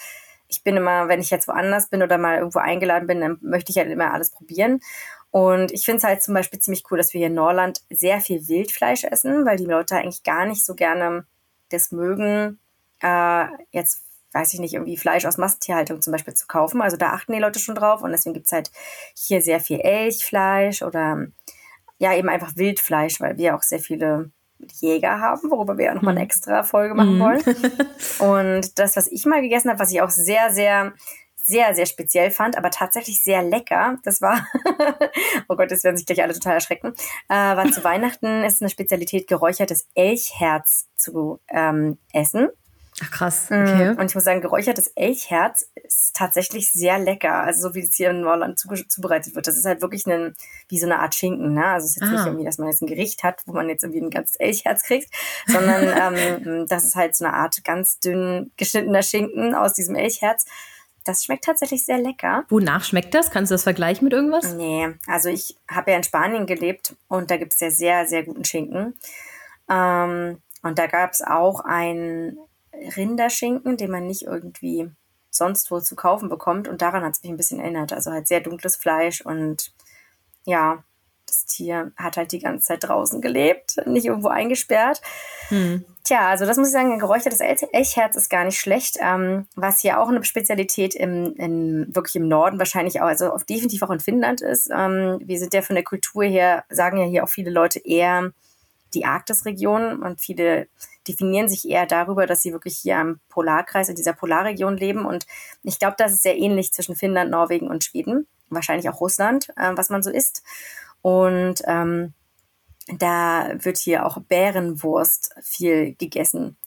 ich bin immer, wenn ich jetzt woanders bin oder mal irgendwo eingeladen bin, dann möchte ich halt immer alles probieren. Und ich finde es halt zum Beispiel ziemlich cool, dass wir hier in Norland sehr viel Wildfleisch essen, weil die Leute eigentlich gar nicht so gerne das mögen, äh, jetzt weiß ich nicht, irgendwie Fleisch aus Massentierhaltung zum Beispiel zu kaufen. Also da achten die Leute schon drauf und deswegen gibt's halt hier sehr viel Elchfleisch oder ja, eben einfach Wildfleisch, weil wir auch sehr viele Jäger haben, worüber wir ja nochmal eine extra Folge machen Mhm. wollen. (laughs) Und das, was ich mal gegessen habe, was ich auch sehr, sehr, sehr, sehr speziell fand, aber tatsächlich sehr lecker, das war, (laughs) oh Gott, jetzt werden sich gleich alle total erschrecken, äh, war zu Weihnachten ist eine Spezialität, geräuchertes Elchherz zu ähm, essen. Ach krass, Okay. okay. Und ich muss sagen, geräuchertes Elchherz ist tatsächlich sehr lecker. Also so wie es hier in Norland zu, zubereitet wird. Das ist halt wirklich ein, wie so eine Art Schinken. Ne? Also es ist jetzt Ah. nicht irgendwie, dass man jetzt ein Gericht hat, wo man jetzt irgendwie ein ganzes Elchherz kriegt, sondern (laughs) ähm, das ist halt so eine Art ganz dünn geschnittener Schinken aus diesem Elchherz. Das schmeckt tatsächlich sehr lecker. Wonach schmeckt das? Kannst du das vergleichen mit irgendwas? Nee, also ich habe ja in Spanien gelebt und da gibt es ja sehr, sehr guten Schinken. Ähm, und da gab es auch einen Rinderschinken, den man nicht irgendwie sonst wo zu kaufen bekommt. Und daran hat es mich ein bisschen erinnert. Also halt sehr dunkles Fleisch und ja, das Tier hat halt die ganze Zeit draußen gelebt, nicht irgendwo eingesperrt. Hm. Tja, also das muss ich sagen, geräuchertes El- Elchherz ist gar nicht schlecht. Ähm, was hier auch eine Spezialität im, im, wirklich im Norden wahrscheinlich auch, also definitiv auch in Finnland ist. Ähm, wir sind ja von der Kultur her, sagen ja hier auch viele Leute eher die Arktisregion und viele definieren sich eher darüber, dass sie wirklich hier am Polarkreis in dieser Polarregion leben. Und ich glaube, das ist sehr ähnlich zwischen Finnland, Norwegen und Schweden. Wahrscheinlich auch Russland, äh, was man so isst. Und ähm, da wird hier auch Bärenwurst viel gegessen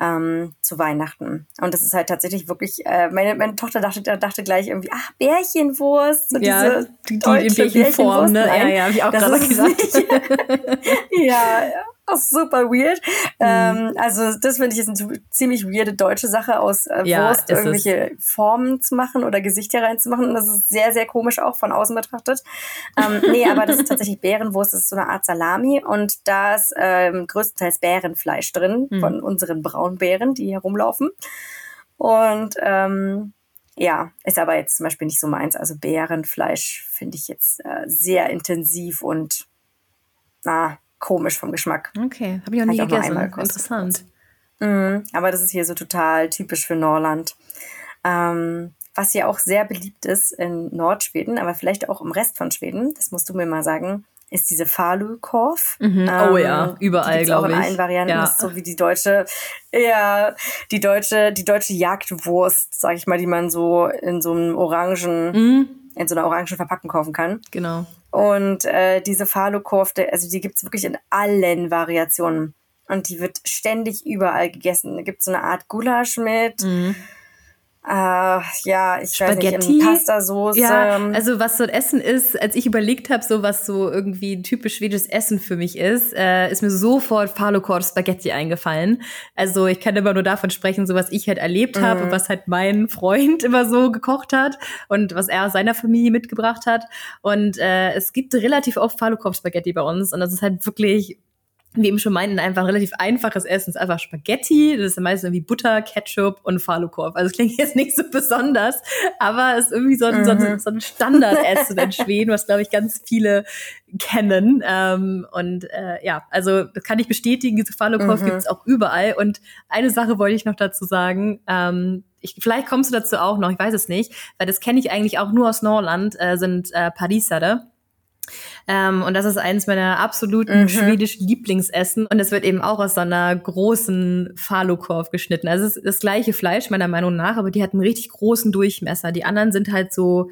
ähm, zu Weihnachten. Und das ist halt tatsächlich wirklich, äh, meine, meine Tochter dachte, dachte gleich irgendwie, ach, Bärchenwurst. So Ja, diese die, die in deutsche welchen Form, ne? Ja, Nein, ja, hab ich auch gerade gesagt. (laughs) ja, auch super weird. Mhm. Ähm, also das finde ich ist eine ziemlich weirde deutsche Sache, aus äh, Ja, Wurst ist es. irgendwelche Formen zu machen oder Gesichter reinzumachen. Und das ist sehr, sehr komisch auch von außen betrachtet. Ähm, nee, aber das ist tatsächlich (laughs) Bärenwurst. Das ist so eine Art Salami und da ist ähm, größtenteils Bärenfleisch drin Mhm. von unseren Braunbären, die hier rumlaufen. Und ähm, ja, ist aber jetzt zum Beispiel nicht so meins. Also Bärenfleisch finde ich jetzt äh, sehr intensiv und na, komisch vom Geschmack. Okay, habe ich auch Hab nie ich auch nur gegessen. gekostet. Interessant. Mhm, aber das ist hier so total typisch für Norland. Ähm, was hier auch sehr beliebt ist in Nordschweden, aber vielleicht auch im Rest von Schweden, das musst du mir mal sagen, ist diese Falukorv. Mhm. Oh ja, überall, die gibt's auch glaube in ich. allen Varianten. Ja. Ist so wie die deutsche, ja, die deutsche, die deutsche Jagdwurst, sag ich mal, die man so in so einem orangen, Mhm. in so einer orangen Verpackung kaufen kann. Genau. Und äh, diese Falukorv, der- also die gibt's wirklich in allen Variationen. Und die wird ständig überall gegessen. Da gibt's so eine Art Gulasch mit. Mhm. Äh, ja, ich weiß Spaghetti? nicht, in Pastasauce. Ja, also was so ein Essen ist, als ich überlegt habe, so was so irgendwie typisch schwedisches Essen für mich ist, äh, ist mir sofort Falukorv Spaghetti eingefallen. Also ich kann immer nur davon sprechen, so was ich halt erlebt habe Mhm. und was halt mein (laughs) Freund immer so gekocht hat und was er aus seiner Familie mitgebracht hat. Und äh, es gibt relativ oft Falukorv Spaghetti bei uns und das ist halt wirklich wie eben schon meinten, einfach ein relativ einfaches Essen. Es ist einfach Spaghetti, das ist meistens irgendwie Butter, Ketchup und Falukorv. Also es klingt (laughs) jetzt nicht so besonders, aber es ist irgendwie so ein, so ein, Mhm. so ein Standardessen in Schweden, was, glaube ich, ganz viele kennen. Ähm, und äh, ja, also das kann ich bestätigen, diese Falukorv Mhm. gibt es auch überall. Und eine Sache wollte ich noch dazu sagen, ähm, ich, vielleicht kommst du dazu auch noch, ich weiß es nicht, weil das kenne ich eigentlich auch nur aus Norland, äh, sind äh, Parisade. Ähm, und das ist eines meiner absoluten Mhm. schwedischen Lieblingsessen. Und es wird eben auch aus so einer großen Falukorv geschnitten. Also es ist das gleiche Fleisch, meiner Meinung nach, aber die hat einen richtig großen Durchmesser. Die anderen sind halt so,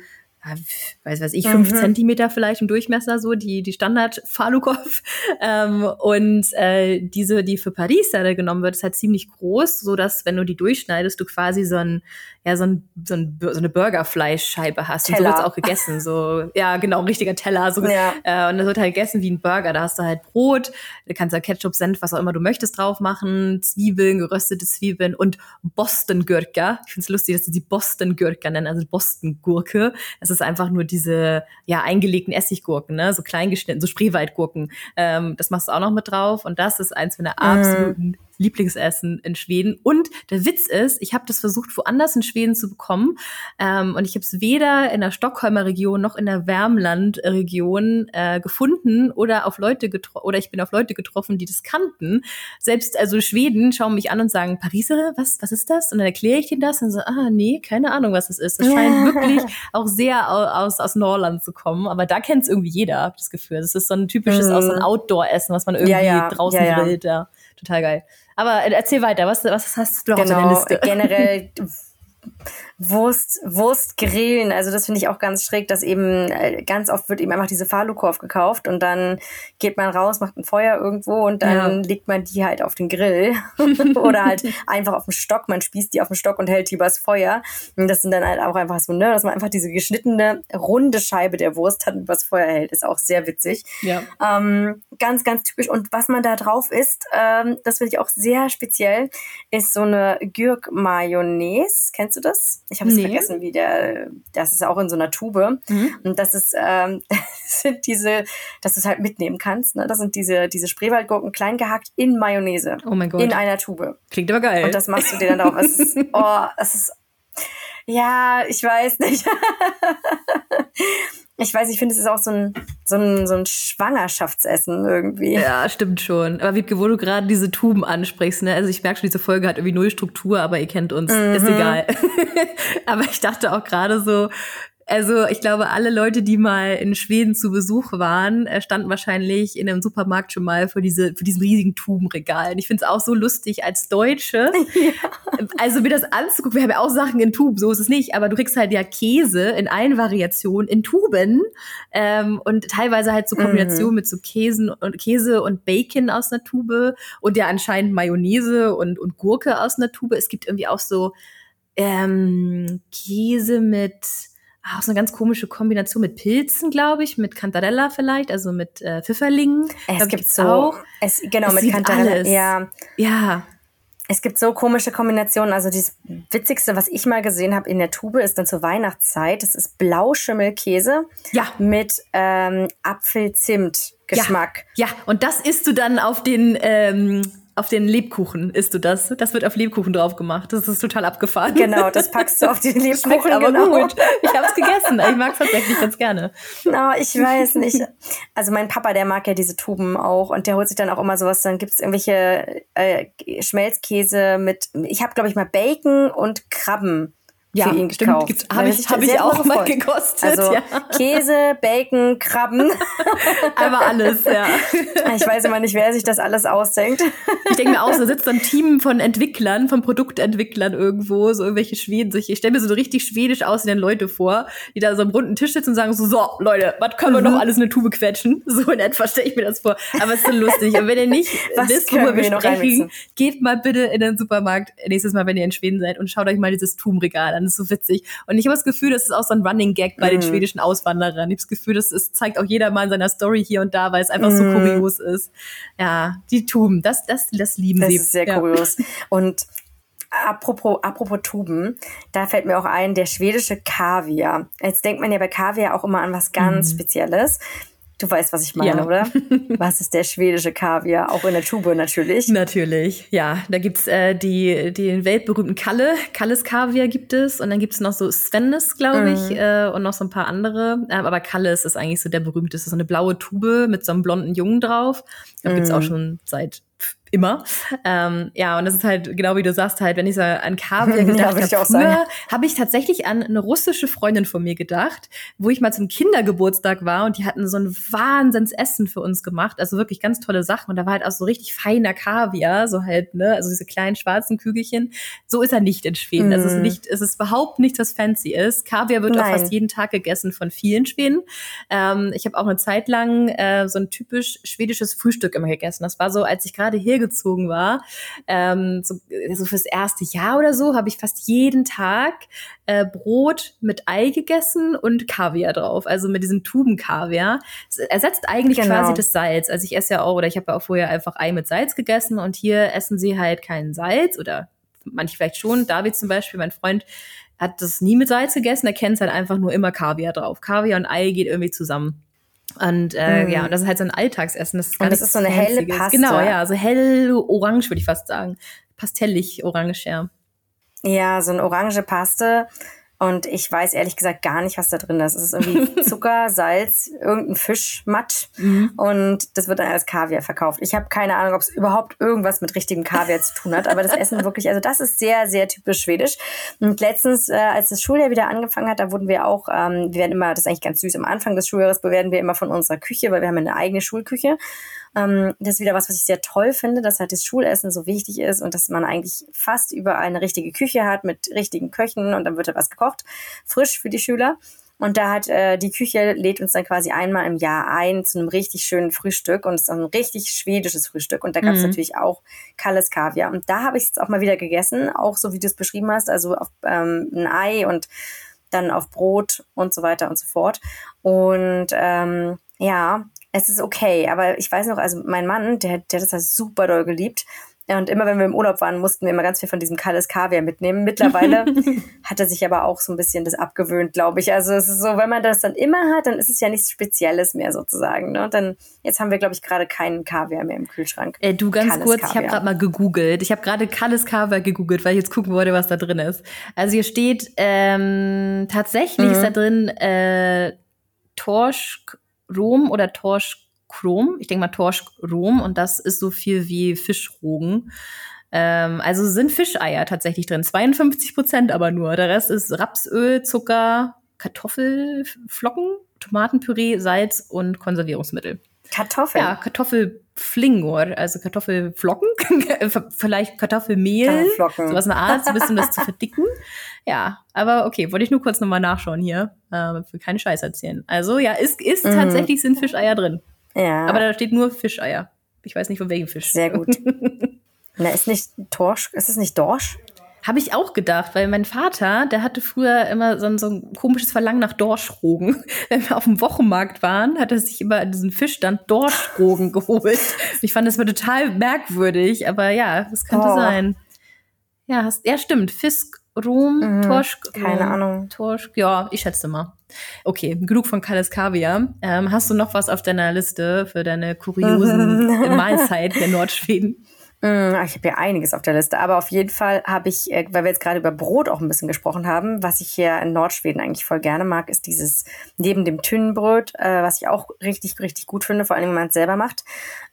weiß weiß ich, fünf Mhm. Zentimeter vielleicht im Durchmesser, so die, die Standard-Falukorv. (laughs) Ähm, und äh, diese, die für Paris da genommen wird, ist halt ziemlich groß, so dass wenn du die durchschneidest, du quasi so ein, ja, so, ein, so, ein, so eine Burgerfleischscheibe hast. Teller. Und so wird's auch gegessen. So, ja, genau, richtiger Teller. So, Ja. äh, und das wird halt gegessen wie ein Burger. Da hast du halt Brot, da kannst du halt Ketchup, Senf, was auch immer du möchtest drauf machen, Zwiebeln, geröstete Zwiebeln und Boston Gürka. Ich find's lustig, dass sie die Boston Gürka nennen, also Boston Gurke. Es ist einfach nur diese, ja, eingelegten Essiggurken, ne, so klein geschnitten, so Spreewaldgurken. Ähm, das machst du auch noch mit drauf und das ist eins meiner absoluten Lieblingsessen in Schweden. Und der Witz ist, ich habe das versucht, woanders in Schweden zu bekommen. Ähm, und ich habe es weder in der Stockholmer Region noch in der Värmland-Region äh, gefunden oder auf Leute getroffen oder ich bin auf Leute getroffen, die das kannten. Selbst also Schweden schauen mich an und sagen, Pariser, was, was ist das? Und dann erkläre ich denen das und so, ah, nee, keine Ahnung, was das ist. Das scheint wirklich (laughs) auch sehr au- aus, aus Norland zu kommen. Aber da kennt es irgendwie jeder, habe ich das Gefühl. Das ist so ein typisches Mhm. auch so ein Outdoor-Essen, was man irgendwie Ja, ja, draußen ja. grillt. Ja, total geil. Aber äh, erzähl weiter, was, was hast du noch auf deiner Genau, Liste? generell (laughs) Wurst, Wurst grillen, also das finde ich auch ganz schräg, dass eben äh, ganz oft wird eben einfach diese Falukorf gekauft und dann geht man raus, macht ein Feuer irgendwo und dann Ja. legt man die halt auf den Grill (laughs) oder halt (laughs) einfach auf den Stock, man spießt die auf den Stock und hält die übers Feuer und das sind dann halt auch einfach so, ne, dass man einfach diese geschnittene runde Scheibe der Wurst dann übers Feuer hält, ist auch sehr witzig. Ja. Ähm, ganz, ganz typisch. Und was man da drauf isst, ähm, das finde ich auch sehr speziell, ist so eine Gürk-Mayonnaise. Kennst du das? Ich habe es Nee. vergessen, wie der, das ist auch in so einer Tube. Mhm. Und das ist, ähm, (laughs) das sind diese, dass du es halt mitnehmen kannst. Ne? Das sind diese, diese Spreewaldgurken klein gehackt in Mayonnaise. Oh mein Gott. In einer Tube. Klingt aber geil. Und das machst du dir dann drauf. Es ist, (laughs) oh, es ist, ja, ich weiß nicht. (laughs) ich weiß, ich finde, es ist auch so ein, so ein, so ein Schwangerschaftsessen irgendwie. Ja, stimmt schon. Aber Wiebke, wo du gerade diese Tuben ansprichst, ne? Also ich merke schon, diese Folge hat irgendwie null Struktur, aber ihr kennt uns. Ist Mhm. egal. (laughs) aber ich dachte auch gerade so, also ich glaube, alle Leute, die mal in Schweden zu Besuch waren, äh, standen wahrscheinlich in einem Supermarkt schon mal vor, diese, vor diesem riesigen Tubenregal. Und ich finde es auch so lustig als Deutsche, (laughs) also mir das anzugucken. Wir haben ja auch Sachen in Tuben, so ist es nicht. Aber du kriegst halt ja Käse in allen Variationen in Tuben ähm, und teilweise halt so Kombinationen mit so Käsen und Käse und Bacon aus einer Tube und ja anscheinend Mayonnaise und, und Gurke aus einer Tube. Es gibt irgendwie auch so ähm, Käse mit auch so eine ganz komische Kombination mit Pilzen, glaube ich, mit Cantarella vielleicht, also mit äh, Pfifferlingen. Es gibt so, auch. es, genau, Es mit gibt Kantarelle. alles. Ja, Ja, es gibt so komische Kombinationen. Also das Witzigste, was ich mal gesehen habe in der Tube, ist dann zur Weihnachtszeit. Das ist Blauschimmelkäse ja. mit ähm, Apfel-Zimt-Geschmack. Ja, und das isst du dann auf den ähm, auf den Lebkuchen isst du das. Das wird auf Lebkuchen drauf gemacht. Das ist total abgefahren. Genau, das (laughs) packst du auf Schmeckt Lebkuchen. aber genau. gut. Ich habe es gegessen. Ich mag es tatsächlich ganz gerne. (laughs) No, ich weiß nicht. Also mein Papa, der mag ja diese Tuben auch und der holt sich dann auch immer sowas. Dann gibt's irgendwelche äh, Schmelzkäse mit, ich habe glaube ich mal Bacon und Krabben Ja, für ihn stimmt. gekauft. Gibt's- Da hab hat ich- hab ich auch mal gekostet, Also ja. Käse, Bacon, Krabben. (laughs) Aber alles, ja. (laughs) Ich weiß immer nicht, wer sich das alles ausdenkt. Ich denke mir auch, da sitzt so ein Team von Entwicklern, von Produktentwicklern irgendwo, so irgendwelche Schweden. Ich, ich stelle mir so richtig schwedisch aussehende Leute vor, die da so am runden Tisch sitzen und sagen so, so, Leute, was können wir Mhm. noch alles in eine Tube quetschen? (laughs) So in etwa stelle ich mir das vor. Aber es ist so lustig. Und wenn ihr nicht Was wisst, können worüber wir sprechen, geht mal bitte in den Supermarkt nächstes Mal, wenn ihr in Schweden seid und schaut euch mal dieses Tubenregal an. Das ist so witzig. Und ich habe das Gefühl, das ist auch so ein Running Gag bei den Mhm. schwedischen Auswanderern. Ich habe das Gefühl, das ist, zeigt auch jeder mal in seiner Story hier und da, weil es einfach so Mhm. kurios ist. Ja, die Tuben, das, das, das lieben Das sie. ist sehr ja. kurios. (laughs) Und apropos, apropos Tuben, da fällt mir auch ein, der schwedische Kaviar. Jetzt denkt man ja bei Kaviar auch immer an was ganz Spezielles. Du weißt, was ich meine. Ja. oder? (laughs) Was ist der schwedische Kaviar? Auch in der Tube natürlich. Natürlich, ja. Da gibt's äh, die, den weltberühmten Kalle. Kalles Kaviar gibt es. Und dann gibt's noch so Svennes, glaube ich, Mhm. äh, und noch so ein paar andere. Ähm, aber Kalles ist eigentlich so der berühmteste. So eine blaue Tube mit so einem blonden Jungen drauf. Gibt's Mhm. auch schon seit immer. Ähm, ja, und das ist halt, genau wie du sagst, halt, wenn ich so an Kaviar (laughs) Ja, gedacht ich habe, auch früher habe ich tatsächlich an eine russische Freundin von mir gedacht, wo ich mal zum Kindergeburtstag war und die hatten so ein Wahnsinnsessen für uns gemacht. Also wirklich ganz tolle Sachen. Und da war halt auch so richtig feiner Kaviar, so halt, ne, also diese kleinen schwarzen Kügelchen. So ist er nicht in Schweden. Also es ist Mm. nicht, es ist überhaupt nichts, was fancy ist. Kaviar wird auch Nein. fast jeden Tag gegessen von vielen Schweden. Ähm, ich habe auch eine Zeit lang äh, so ein typisch schwedisches Frühstück immer gegessen. Das war so, als ich gerade hier gezogen war, ähm, so, so fürs erste Jahr oder so, habe ich fast jeden Tag äh, Brot mit Ei gegessen und Kaviar drauf, also mit diesem Tuben-Kaviar. Es ersetzt eigentlich Genau. quasi das Salz. Also ich esse ja auch, oder ich habe ja auch vorher einfach Ei mit Salz gegessen und hier essen sie halt kein Salz oder manche vielleicht schon. David zum Beispiel, mein Freund, hat das nie mit Salz gegessen, er kennt halt einfach nur immer Kaviar drauf. Kaviar und Ei geht irgendwie zusammen. Und äh, Mm. ja, und das ist halt so ein Alltagsessen. Das ist Und das ist so eine helle Fancyes. Paste. Genau, ja, so hell orange würde ich fast sagen. Pastellig orange, ja. Ja, so eine orange Paste. Und ich weiß ehrlich gesagt gar nicht, was da drin ist. Es ist irgendwie (laughs) Zucker, Salz, irgendein Fischmatt. Mhm. Und das wird dann als Kaviar verkauft. Ich habe keine Ahnung, ob es überhaupt irgendwas mit richtigem Kaviar zu tun hat. Aber das Essen (laughs) wirklich, also das ist sehr, sehr typisch schwedisch. Und letztens, äh, als das Schuljahr wieder angefangen hat, da wurden wir auch, ähm, wir werden immer, das ist eigentlich ganz süß, am Anfang des Schuljahres bewerten wir immer von unserer Küche, weil wir haben eine eigene Schulküche. Ähm, das ist wieder was, was ich sehr toll finde, dass halt das Schulessen so wichtig ist und dass man eigentlich fast überall eine richtige Küche hat mit richtigen Köchen und dann wird da was gekocht, frisch für die Schüler. Und da hat äh, die Küche lädt uns dann quasi einmal im Jahr ein zu einem richtig schönen Frühstück und es ist ein richtig schwedisches Frühstück. Und da gab es Mhm. natürlich auch Kalles Kaviar. Und da habe ich es jetzt auch mal wieder gegessen, auch so wie du es beschrieben hast, also auf ähm, ein Ei und dann auf Brot und so weiter und so fort. Und ähm, ja, es ist okay, aber ich weiß noch, also mein Mann, der, der hat das halt super doll geliebt. Und immer wenn wir im Urlaub waren, mussten wir immer ganz viel von diesem Kalles Kaviar mitnehmen. Mittlerweile (laughs) hat er sich aber auch so ein bisschen das abgewöhnt, glaube ich. Also es ist so, wenn man das dann immer hat, dann ist es ja nichts Spezielles mehr sozusagen. Ne? Und dann, jetzt haben wir, glaube ich, gerade keinen Kaviar mehr im Kühlschrank. Äh, du ganz Kalles kurz, ich habe Kaviar. gerade mal gegoogelt. Ich habe gerade Kalles Kaviar gegoogelt, weil ich jetzt gucken wollte, was da drin ist. Also hier steht ähm, tatsächlich Mhm. ist da drin äh, Torsk Rom oder Torsk Chrom. Ich denke mal Torsk Rom und das ist so viel wie Fischrogen. Ähm, also sind Fischeier tatsächlich drin. 52 Prozent aber nur. Der Rest ist Rapsöl, Zucker, Kartoffelflocken, Tomatenpüree, Salz und Konservierungsmittel. Kartoffeln. Ja, Kartoffelflingor, also Kartoffelflocken, (laughs) vielleicht Kartoffelmehl, sowas in der Art, so ein bisschen das zu verdicken. Ja, aber okay, wollte ich nur kurz nochmal nachschauen hier, äh, für keinen Scheiß erzählen. Also ja, ist, ist Mhm. tatsächlich sind Fischeier drin, Ja, aber da steht nur Fischeier. Ich weiß nicht von welchem Fisch. sehr gut. (laughs) Na, ist nicht Torsch, ist es nicht Dorsch? Habe ich auch gedacht, weil mein Vater, der hatte früher immer so ein, so ein komisches Verlangen nach Dorschrogen. (laughs) Wenn wir auf dem Wochenmarkt waren, hat er sich immer an diesen Fischstand Dorschrogen (laughs) geholt. Ich fand das mal total merkwürdig, aber ja, das könnte Oh. sein. Ja, hast, ja, stimmt. Fisk, Rom, Mhm, Torsk. keine Rom, Ahnung. Torsk, ja, ich schätze mal. Okay, genug von Kalles Kaviar. Ähm, hast du noch was auf deiner Liste für deine kuriosen (laughs) Mahlzeit der Nordschweden? Mm, Ich habe ja einiges auf der Liste, aber auf jeden Fall habe ich, äh, weil wir jetzt gerade über Brot auch ein bisschen gesprochen haben, was ich hier in Nordschweden eigentlich voll gerne mag, ist dieses neben dem Thunbrot, äh, was ich auch richtig, richtig gut finde, vor allem wenn man es selber macht.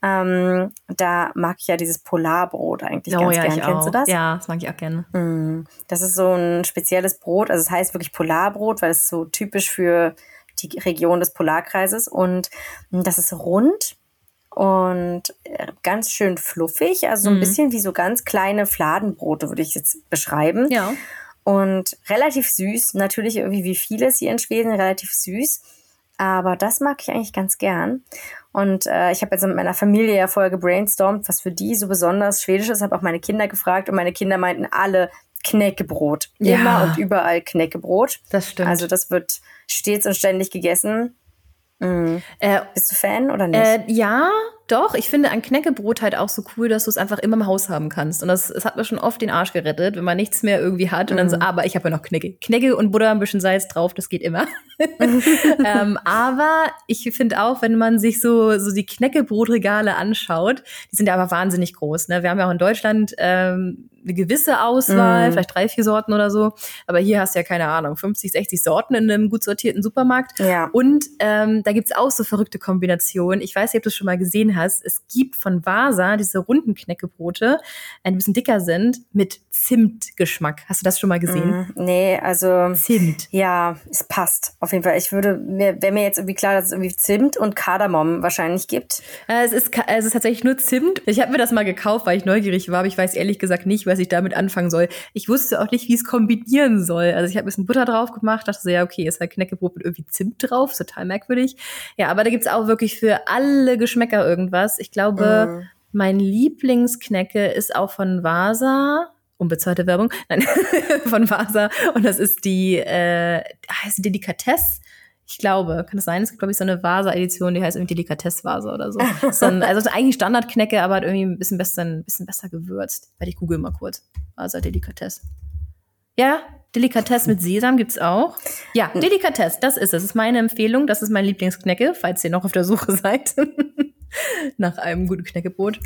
Ähm, da mag ich ja dieses Polarbrot eigentlich ganz gern. Kennst du das? Oh Ja, das mag ich auch gerne. Mm, Das ist so ein spezielles Brot, also es heißt wirklich Polarbrot, weil es so typisch für die Region des Polarkreises und mm, das ist rund und äh, ganz schön fluffig, also so ein Mhm. bisschen wie so ganz kleine Fladenbrote würde ich jetzt beschreiben Ja. und relativ süß, natürlich irgendwie wie vieles hier in Schweden relativ süß, aber das mag ich eigentlich ganz gern. Und äh, ich habe jetzt mit meiner Familie ja vorher gebrainstormt, was für die so besonders schwedisch ist, habe auch meine Kinder gefragt und meine Kinder meinten alle Knäckebrot. Ja. Immer und überall Knäckebrot. Das stimmt. Also das wird stets und ständig gegessen. Mm. äh, Bist du Fan oder nicht? Äh, ja, doch. Ich finde ein Knäckebrot halt auch so cool, dass du es einfach immer im Haus haben kannst. Und das, das hat mir schon oft den Arsch gerettet, wenn man nichts mehr irgendwie hat und dann so, Mhm. aber ich habe ja noch Knäcke. Knäcke und Butter, ein bisschen Salz drauf, das geht immer. (laughs) ähm, aber ich finde auch, wenn man sich so, so die Knäckebrotregale anschaut, die sind ja aber wahnsinnig groß. Ne? Wir haben ja auch in Deutschland ähm, eine gewisse Auswahl, Mhm. vielleicht drei, vier Sorten oder so. Aber hier hast du ja keine Ahnung, 50, 60 Sorten in einem gut sortierten Supermarkt. ja. Und ähm, da gibt's auch so verrückte Kombinationen. Ich weiß nicht, ob du es schon mal gesehen hast. Es gibt von Vasa diese runden Knäckebrote, ein bisschen dicker sind, mit Zimtgeschmack. Hast du das schon mal gesehen? Mm, nee, also Zimt. Ja, es passt. Auf jeden Fall. Ich würde mir, wäre mir jetzt irgendwie klar, dass es irgendwie Zimt und Kardamom wahrscheinlich gibt. Äh, es, ist, es ist tatsächlich nur Zimt. Ich habe mir das mal gekauft, weil ich neugierig war, aber ich weiß ehrlich gesagt nicht, was ich damit anfangen soll. Ich wusste auch nicht, wie es kombinieren soll. Also ich habe ein bisschen Butter drauf gemacht, dachte so, ja, okay, ist halt Knäckebrot mit irgendwie Zimt drauf, ist total merkwürdig. Ja, aber da gibt's auch wirklich für alle Geschmäcker irgendwas. Ich glaube, mein Lieblingsknecke ist auch von Vasa. Unbezahlte Werbung. (laughs) Nein, von Vasa. Und das ist die, äh, heißt Delikatesse ich glaube, kann das sein? Es gibt, glaube ich, so eine Vasa-Edition, die heißt irgendwie Delikatess-Vase oder so. (laughs) so ein, also eigentlich Standardknecke, aber halt irgendwie ein bisschen besser, ein bisschen besser gewürzt. Warte, ich google mal kurz. Vasa Delikatess. Ja, Delikatess mit Sesam gibt's auch. Ja, hm. Delikatess, das ist es. Das ist meine Empfehlung. Das ist mein Lieblingsknecke, falls ihr noch auf der Suche (laughs) seid. Nach einem guten Knäckebrot.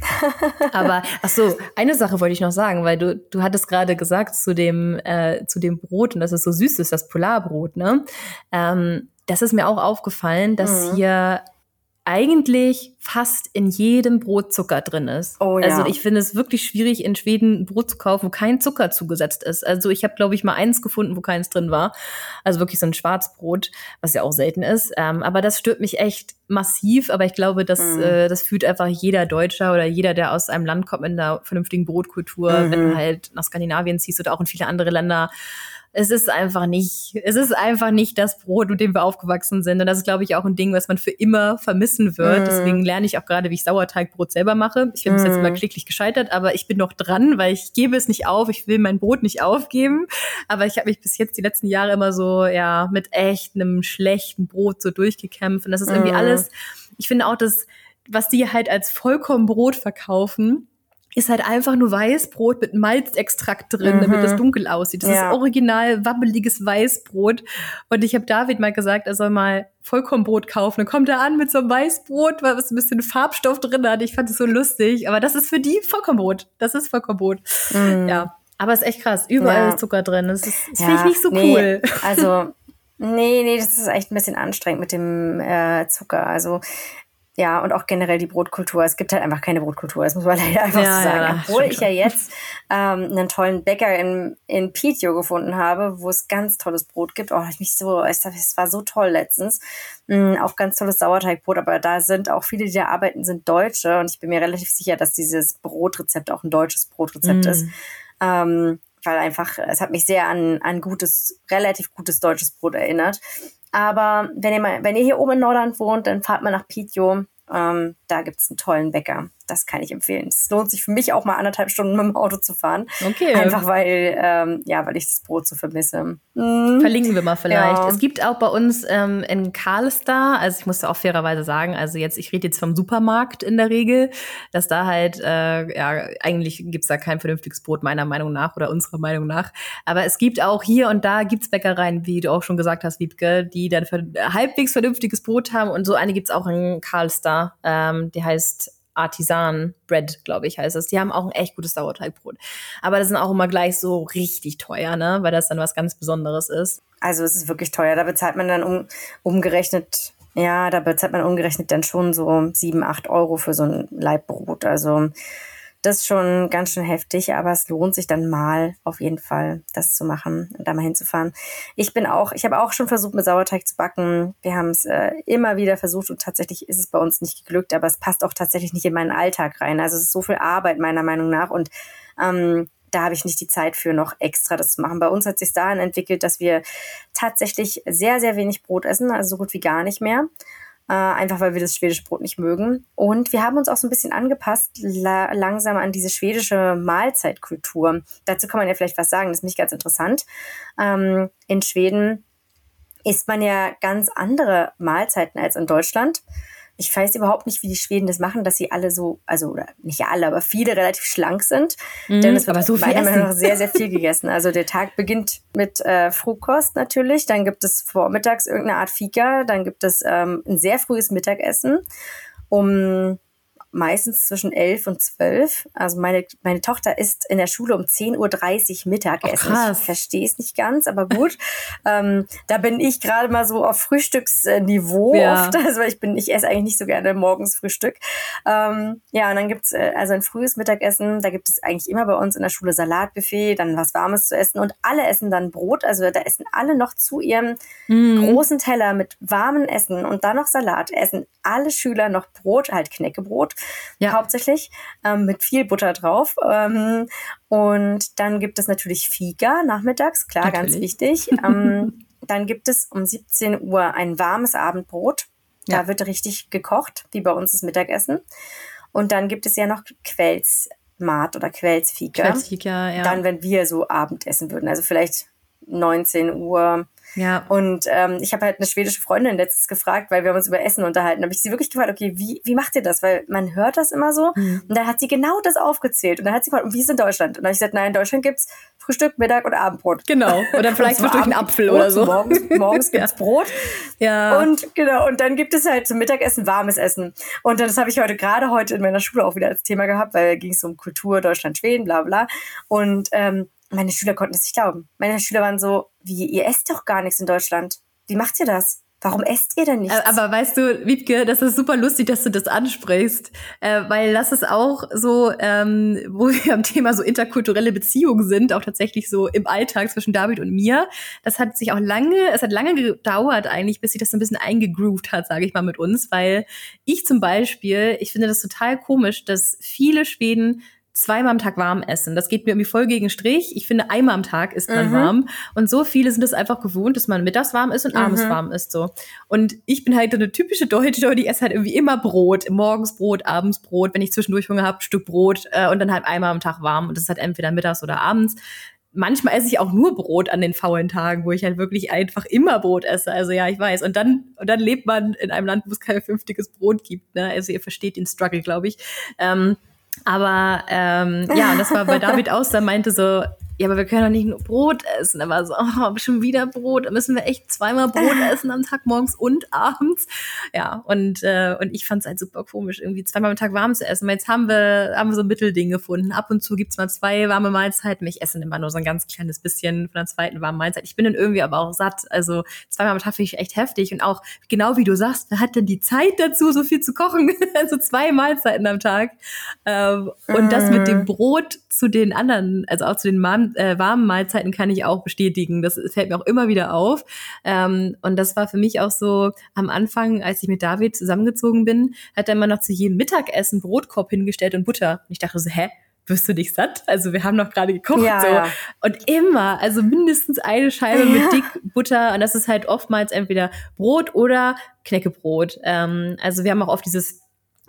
Aber ach so, eine Sache wollte ich noch sagen, weil du du hattest gerade gesagt zu dem äh, zu dem Brot und dass es so süß ist, das Polarbrot, ne? Ähm, das ist mir auch aufgefallen, dass mhm. hier eigentlich fast in jedem Brot Zucker drin ist. Oh, ja. Also ich finde es wirklich schwierig, in Schweden ein Brot zu kaufen, wo kein Zucker zugesetzt ist. Also ich habe, glaube ich, mal eins gefunden, wo keins drin war. Also wirklich so ein Schwarzbrot, was ja auch selten ist. Ähm, aber das stört mich echt massiv. Aber ich glaube, das, mhm. äh, das fühlt einfach jeder Deutscher oder jeder, der aus einem Land kommt mit einer vernünftigen Brotkultur, mhm. wenn du halt nach Skandinavien ziehst oder auch in viele andere Länder, es ist einfach nicht, es ist einfach nicht das Brot, mit dem wir aufgewachsen sind. Und das ist, glaube ich, auch ein Ding, was man für immer vermissen wird. Mm. Deswegen lerne ich auch gerade, wie ich Sauerteigbrot selber mache. Ich bin mm. bis jetzt immer mhm. kläglich gescheitert, aber ich bin noch dran, weil ich gebe es nicht auf. Ich will mein Brot nicht aufgeben. Aber ich habe mich bis jetzt die letzten Jahre immer so, ja, mit echt einem schlechten Brot so durchgekämpft. Und das ist irgendwie mm. alles, ich finde auch das, was die halt als Vollkornbrot verkaufen, ist halt einfach nur Weißbrot mit Malzextrakt drin, mhm. damit das dunkel aussieht. Das ja. ist original wabbeliges Weißbrot. Und ich habe David mal gesagt, er soll mal Vollkornbrot kaufen. Dann kommt er an mit so einem Weißbrot, was ein bisschen Farbstoff drin hat. Ich fand es so lustig. Aber das ist für die Vollkornbrot. Das ist Vollkornbrot. Mhm. Ja. Aber es ist echt krass. Überall ja. ist Zucker drin. Das, ist, das ja. finde ich nicht so nee. cool. Also, (laughs) nee, nee, das ist echt ein bisschen anstrengend mit dem äh, Zucker. Also, ja, und auch generell die Brotkultur. Es gibt halt einfach keine Brotkultur, das muss man (laughs) leider einfach ja, so sagen. Ja, Obwohl ich ja jetzt ähm, einen tollen Bäcker in, in Piteå gefunden habe, wo es ganz tolles Brot gibt. Oh, ich mich so, es, es war so toll letztens. Mhm, auch ganz tolles Sauerteigbrot, aber da sind auch viele, die da arbeiten, sind Deutsche und ich bin mir relativ sicher, dass dieses Brotrezept auch ein deutsches Brotrezept mm. ist. Ähm, weil einfach, es hat mich sehr an ein gutes, relativ gutes deutsches Brot erinnert. Aber wenn ihr, mal, wenn ihr hier oben in Nordland wohnt, dann fahrt mal nach Piteå. Ähm, da gibt's einen tollen Bäcker. Das kann ich empfehlen. Es lohnt sich für mich auch mal anderthalb Stunden mit dem Auto zu fahren. Okay. Einfach weil, ähm, ja, weil ich das Brot so vermisse. Mhm. Verlinken wir mal vielleicht. Ja. Es gibt auch bei uns ähm, in Karlstar, also ich muss da auch fairerweise sagen, also jetzt, ich rede jetzt vom Supermarkt in der Regel, dass da halt, äh, ja, eigentlich gibt's da kein vernünftiges Brot, meiner Meinung nach oder unserer Meinung nach. Aber es gibt auch hier und da gibt's Bäckereien, wie du auch schon gesagt hast, Wiebke, die dann halbwegs vernünftiges Brot haben und so eine gibt's auch in Karlstar. Ähm, die heißt Artisan Bread, glaube ich, heißt es. Die haben auch ein echt gutes Sauerteigbrot. Aber das sind auch immer gleich so richtig teuer, ne? Weil das dann was ganz Besonderes ist. Also es ist wirklich teuer. Da bezahlt man dann um, umgerechnet, ja, da bezahlt man umgerechnet dann schon so sieben, acht Euro für so ein Leibbrot. Also das ist schon ganz schön heftig, aber es lohnt sich dann mal auf jeden Fall, das zu machen und da mal hinzufahren. Ich bin auch, ich habe auch schon versucht, mit Sauerteig zu backen. Wir haben es äh, immer wieder versucht und tatsächlich ist es bei uns nicht geglückt, aber es passt auch tatsächlich nicht in meinen Alltag rein. Also es ist so viel Arbeit meiner Meinung nach und ähm, da habe ich nicht die Zeit für, noch extra das zu machen. Bei uns hat sich dahin entwickelt, dass wir tatsächlich sehr, sehr wenig Brot essen, also so gut wie gar nicht mehr äh, einfach weil wir das schwedische Brot nicht mögen. Und wir haben uns auch so ein bisschen angepasst, la langsam an diese schwedische Mahlzeitkultur. Dazu kann man ja vielleicht was sagen, das ist nicht ganz interessant. Ähm, in Schweden isst man ja ganz andere Mahlzeiten als in Deutschland ich weiß überhaupt nicht, wie die Schweden das machen, dass sie alle so, also oder nicht alle, aber viele relativ schlank sind. Mm, Denn es wird aber so meiner Meinung nach sehr, sehr viel gegessen. Also der Tag beginnt mit äh, Frühkost natürlich, dann gibt es vormittags irgendeine Art Fika, dann gibt es ähm, ein sehr frühes Mittagessen um meistens zwischen elf und zwölf. Also meine, meine Tochter isst in der Schule um 10.30 Uhr Mittagessen. Oh, ich verstehe es nicht ganz, aber gut. (laughs) ähm, da bin ich gerade mal so auf Frühstücksniveau ja. oft. (laughs) Also ich bin, ich esse eigentlich nicht so gerne morgens Frühstück. Ähm, ja, und dann gibt's äh, also ein frühes Mittagessen. Da gibt es eigentlich immer bei uns in der Schule Salatbuffet, dann was Warmes zu essen und alle essen dann Brot. Also da essen alle noch zu ihrem mm. großen Teller mit warmem Essen und dann noch Salat. Essen alle Schüler noch Brot, halt Knäckebrot ja. hauptsächlich, ähm, mit viel Butter drauf. Ähm, und dann gibt es natürlich Fika nachmittags, klar, natürlich. ganz wichtig. (laughs) Ähm, dann gibt es um 17 Uhr ein warmes Abendbrot. Da ja. wird richtig gekocht, wie bei uns das Mittagessen. Und dann gibt es ja noch Quelsmat oder Quelsfika. Quelsfika, ja. Dann, wenn wir so Abendessen würden. Also vielleicht 19 Uhr, ja. Und ähm, ich habe halt eine schwedische Freundin letztens gefragt, weil wir haben uns über Essen unterhalten. Da habe ich sie wirklich gefragt, okay, wie, wie macht ihr das? Weil man hört das immer so. Mhm. Und dann hat sie genau das aufgezählt. Und dann hat sie gefragt, und wie ist es in Deutschland? Und dann habe ich gesagt, nein, in Deutschland gibt's Frühstück, Mittag und Abendbrot. Genau. Oder (laughs) vielleicht Frühstück einen Apfel oder so. Morgens, morgens (laughs) gibt's ja. Brot. Ja. Und genau, und dann gibt es halt zum Mittagessen warmes Essen. Und dann, das habe ich heute gerade heute in meiner Schule auch wieder als Thema gehabt, weil ging es um Kultur, Deutschland, Schweden, bla bla. Und ähm, meine Schüler konnten das nicht glauben. Meine Schüler waren so, wie, ihr esst doch gar nichts in Deutschland. Wie macht ihr das? Warum esst ihr denn nichts? Aber weißt du, Wiebke, das ist super lustig, dass du das ansprichst, äh, weil das ist auch so, ähm, wo (laughs) wir am Thema so interkulturelle Beziehungen sind, auch tatsächlich so im Alltag zwischen David und mir. Das hat sich auch lange, es hat lange gedauert eigentlich, bis sich das so ein bisschen eingegroovt hat, sage ich mal mit uns, weil ich zum Beispiel, ich finde das total komisch, dass viele Schweden zweimal am Tag warm essen. Das geht mir irgendwie voll gegen Strich. Ich finde, einmal am Tag ist man mhm. warm. Und so viele sind es einfach gewohnt, dass man mittags warm ist und abends mhm. warm ist. So. Und ich bin halt eine typische Deutsche, die esse halt irgendwie immer Brot. Morgens Brot, abends Brot. Wenn ich zwischendurch Hunger habe, Stück Brot äh, und dann halt einmal am Tag warm. Und das ist halt entweder mittags oder abends. Manchmal esse ich auch nur Brot an den faulen Tagen, wo ich halt wirklich einfach immer Brot esse. Also ja, ich weiß. Und dann, und dann lebt man in einem Land, wo es kein fünftiges Brot gibt. Ne? Also ihr versteht den Struggle, glaube ich. Ähm, aber ähm, ja, das war bei (laughs) David aus, der meinte so, ja, aber wir können doch nicht nur Brot essen. Er war so, (laughs) oh, schon wieder Brot. Da müssen wir echt zweimal Brot (laughs) essen am Tag, morgens und abends. Ja, und, äh, und ich fand es halt super komisch, irgendwie zweimal am Tag warm zu essen. Weil jetzt haben wir, haben wir so ein Mittelding gefunden. Ab und zu gibt's mal zwei warme Mahlzeiten. Ich esse immer nur so ein ganz kleines bisschen von der zweiten warmen Mahlzeit. Ich bin dann irgendwie aber auch satt. Also zweimal am Tag finde ich echt heftig. Und auch genau wie du sagst, wer hat denn die Zeit dazu, so viel zu kochen? (laughs) also zwei Mahlzeiten am Tag. Ähm, und das mit dem mhm. Brot zu den anderen, also auch zu den warmen, äh, warmen Mahlzeiten kann ich auch bestätigen. Das fällt mir auch immer wieder auf. Ähm, und das war für mich auch so am Anfang, als ich mit David zusammengezogen bin, hat er immer noch zu jedem Mittagessen Brotkorb hingestellt und Butter. Und ich dachte so, hä? wirst du nicht satt? Also wir haben noch gerade gekocht ja, so. Ja. Und immer, also mindestens eine Scheibe ja. mit dick Butter. Und das ist halt oftmals entweder Brot oder Knäckebrot. Ähm, also wir haben auch oft dieses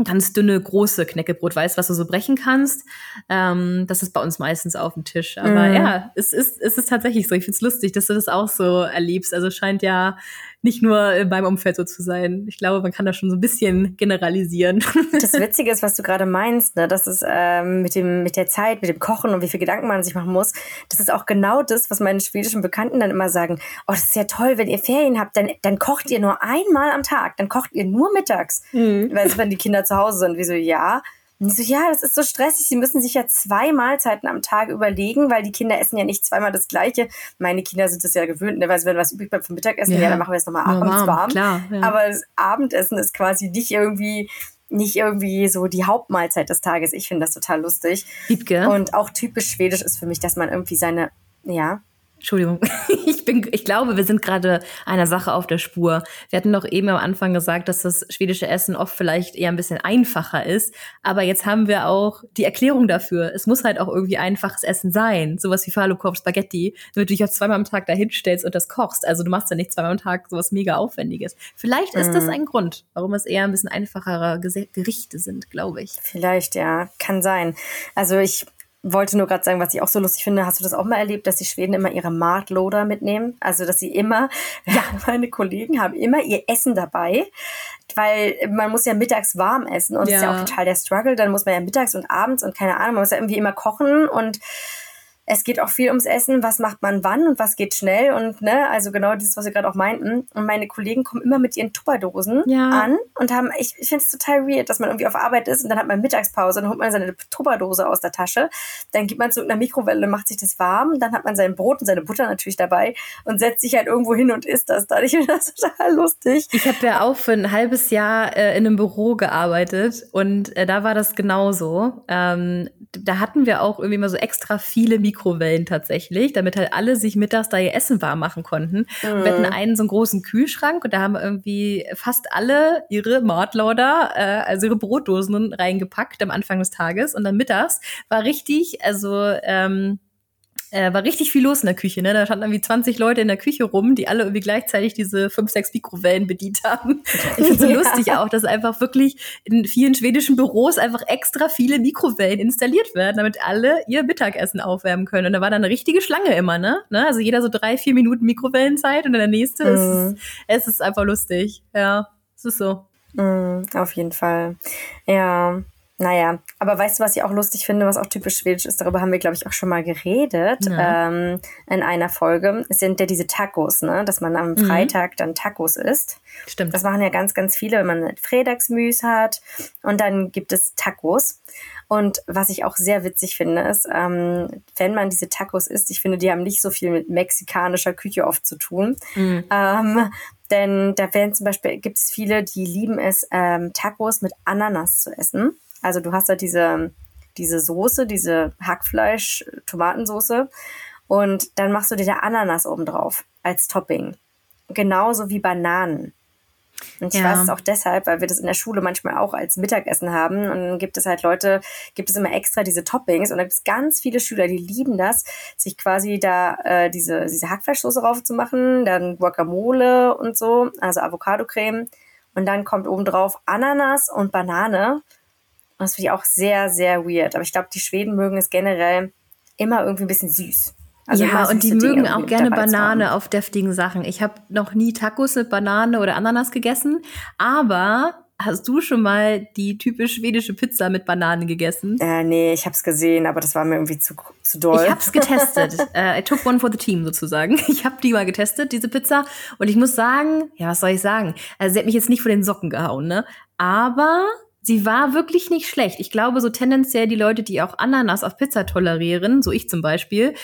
ganz dünne, große Knäckebrot weißt, was du so brechen kannst. Ähm, das ist bei uns meistens auf dem Tisch. Aber mm. ja, es ist, es ist tatsächlich so. Ich find's lustig, dass du das auch so erlebst. Also scheint ja nicht nur meinem Umfeld so zu sein. Ich glaube, man kann das schon so ein bisschen generalisieren. (laughs) Das Witzige ist, was du gerade meinst, ne? das ist ähm, mit, dem, mit der Zeit, mit dem Kochen und wie viel Gedanken man sich machen muss. Das ist auch genau das, was meine schwedischen Bekannten dann immer sagen. Oh, das ist ja toll, wenn ihr Ferien habt, dann, dann kocht ihr nur einmal am Tag. Dann kocht ihr nur mittags. Mhm. Wenn die Kinder zu Hause sind, wie so, ja. Und ich so, ja, das ist so stressig. Sie müssen sich ja zwei Mahlzeiten am Tag überlegen, weil die Kinder essen ja nicht zweimal das Gleiche. Meine Kinder sind das ja gewöhnt, ne? weil wenn was übrig bleibt vom Mittagessen, ja, ja dann machen wir es nochmal abends warm. warm. Klar, ja. Aber das Abendessen ist quasi nicht irgendwie nicht irgendwie so die Hauptmahlzeit des Tages. Ich finde das total lustig. Liebke. Und auch typisch schwedisch ist für mich, dass man irgendwie seine, ja. Entschuldigung, (laughs) ich bin, ich glaube, wir sind gerade einer Sache auf der Spur. Wir hatten doch eben am Anfang gesagt, dass das schwedische Essen oft vielleicht eher ein bisschen einfacher ist. Aber jetzt haben wir auch die Erklärung dafür. Es muss halt auch irgendwie einfaches Essen sein. Sowas wie Falukorb Spaghetti, damit du dich auch zweimal am Tag dahin stellst und das kochst. Also du machst ja nicht zweimal am Tag sowas mega Aufwendiges. Vielleicht ist mhm. das ein Grund, warum es eher ein bisschen einfachere Gerichte sind, glaube ich. Vielleicht, ja. Kann sein. Also ich wollte nur gerade sagen, was ich auch so lustig finde. Hast du das auch mal erlebt, dass die Schweden immer ihre Martloader mitnehmen? Also, dass sie immer, ja, (laughs) meine Kollegen haben immer ihr Essen dabei, weil man muss ja mittags warm essen und ja. das ist ja auch total der Struggle. Dann muss man ja mittags und abends und keine Ahnung, man muss ja irgendwie immer kochen und es geht auch viel ums Essen, was macht man wann und was geht schnell und ne, also genau dieses, was wir gerade auch meinten. Und meine Kollegen kommen immer mit ihren Tupperdosen ja. an und haben, ich, ich finde es total weird, dass man irgendwie auf Arbeit ist und dann hat man Mittagspause, dann holt man seine Tupperdose aus der Tasche, dann gibt man zu einer Mikrowelle, macht sich das warm, dann hat man sein Brot und seine Butter natürlich dabei und setzt sich halt irgendwo hin und isst das dann. Ich finde (laughs) das total lustig. Ich habe ja auch für ein halbes Jahr äh, in einem Büro gearbeitet und äh, da war das genauso. Ähm, da hatten wir auch irgendwie mal so extra viele Mikrowellen Mikrowellen tatsächlich, damit halt alle sich mittags da ihr Essen warm machen konnten. Mhm. wir hatten einen so einen großen Kühlschrank und da haben irgendwie fast alle ihre Mordlauder, äh, also ihre Brotdosen reingepackt am Anfang des Tages und dann mittags war richtig, also ähm, äh, war richtig viel los in der Küche. Ne? Da standen irgendwie 20 Leute in der Küche rum, die alle irgendwie gleichzeitig diese fünf, sechs Mikrowellen bedient haben. (laughs) Ich finde so ja. lustig auch, dass einfach wirklich in vielen schwedischen Büros einfach extra viele Mikrowellen installiert werden, damit alle ihr Mittagessen aufwärmen können. Und da war dann eine richtige Schlange immer, ne? ne? Also jeder so drei, vier Minuten Mikrowellenzeit und dann der nächste. Mhm. Es, ist, es ist einfach lustig. Ja, es ist so. Mhm, auf jeden Fall. Ja. Naja, aber weißt du, was ich auch lustig finde, was auch typisch schwedisch ist? Darüber haben wir, glaube ich, auch schon mal geredet ja. ähm, in einer Folge. Es sind ja diese Tacos, ne? dass man am mhm. Freitag dann Tacos isst. Stimmt. Das machen ja ganz, ganz viele, wenn man Fredagsmüs hat. Und dann gibt es Tacos. Und was ich auch sehr witzig finde, ist, ähm, wenn man diese Tacos isst, ich finde, die haben nicht so viel mit mexikanischer Küche oft zu tun. Mhm. Ähm, denn da werden zum Beispiel, gibt es viele, die lieben es, ähm, Tacos mit Ananas zu essen. Also du hast da diese, diese Soße, diese Hackfleisch-Tomatensoße und dann machst du dir da Ananas oben drauf als Topping. Genauso wie Bananen. Und ich ja. weiß es auch deshalb, weil wir das in der Schule manchmal auch als Mittagessen haben. Und dann gibt es halt Leute, gibt es immer extra diese Toppings. Und da gibt es ganz viele Schüler, die lieben das, sich quasi da äh, diese, diese Hackfleischsoße raufzumachen, dann Guacamole und so, also Avocado-Creme. Und dann kommt oben drauf Ananas und Banane. Und das finde ich auch sehr, sehr weird. Aber ich glaube, die Schweden mögen es generell immer irgendwie ein bisschen süß. Also ja, und die mögen auch gerne Banane auf deftigen Sachen. Ich habe noch nie Tacos mit Banane oder Ananas gegessen, aber Hast du schon mal die typisch schwedische Pizza mit Bananen gegessen? Äh, nee, ich habe es gesehen, aber das war mir irgendwie zu, zu doll. Ich habe es getestet. uh, (laughs) I took one for the team sozusagen. Ich habe die mal getestet, diese Pizza. Und ich muss sagen, ja, was soll ich sagen? Also sie hat mich jetzt nicht vor den Socken gehauen, ne? Aber sie war wirklich nicht schlecht. Ich glaube, so tendenziell die Leute, die auch Ananas auf Pizza tolerieren, so ich zum Beispiel,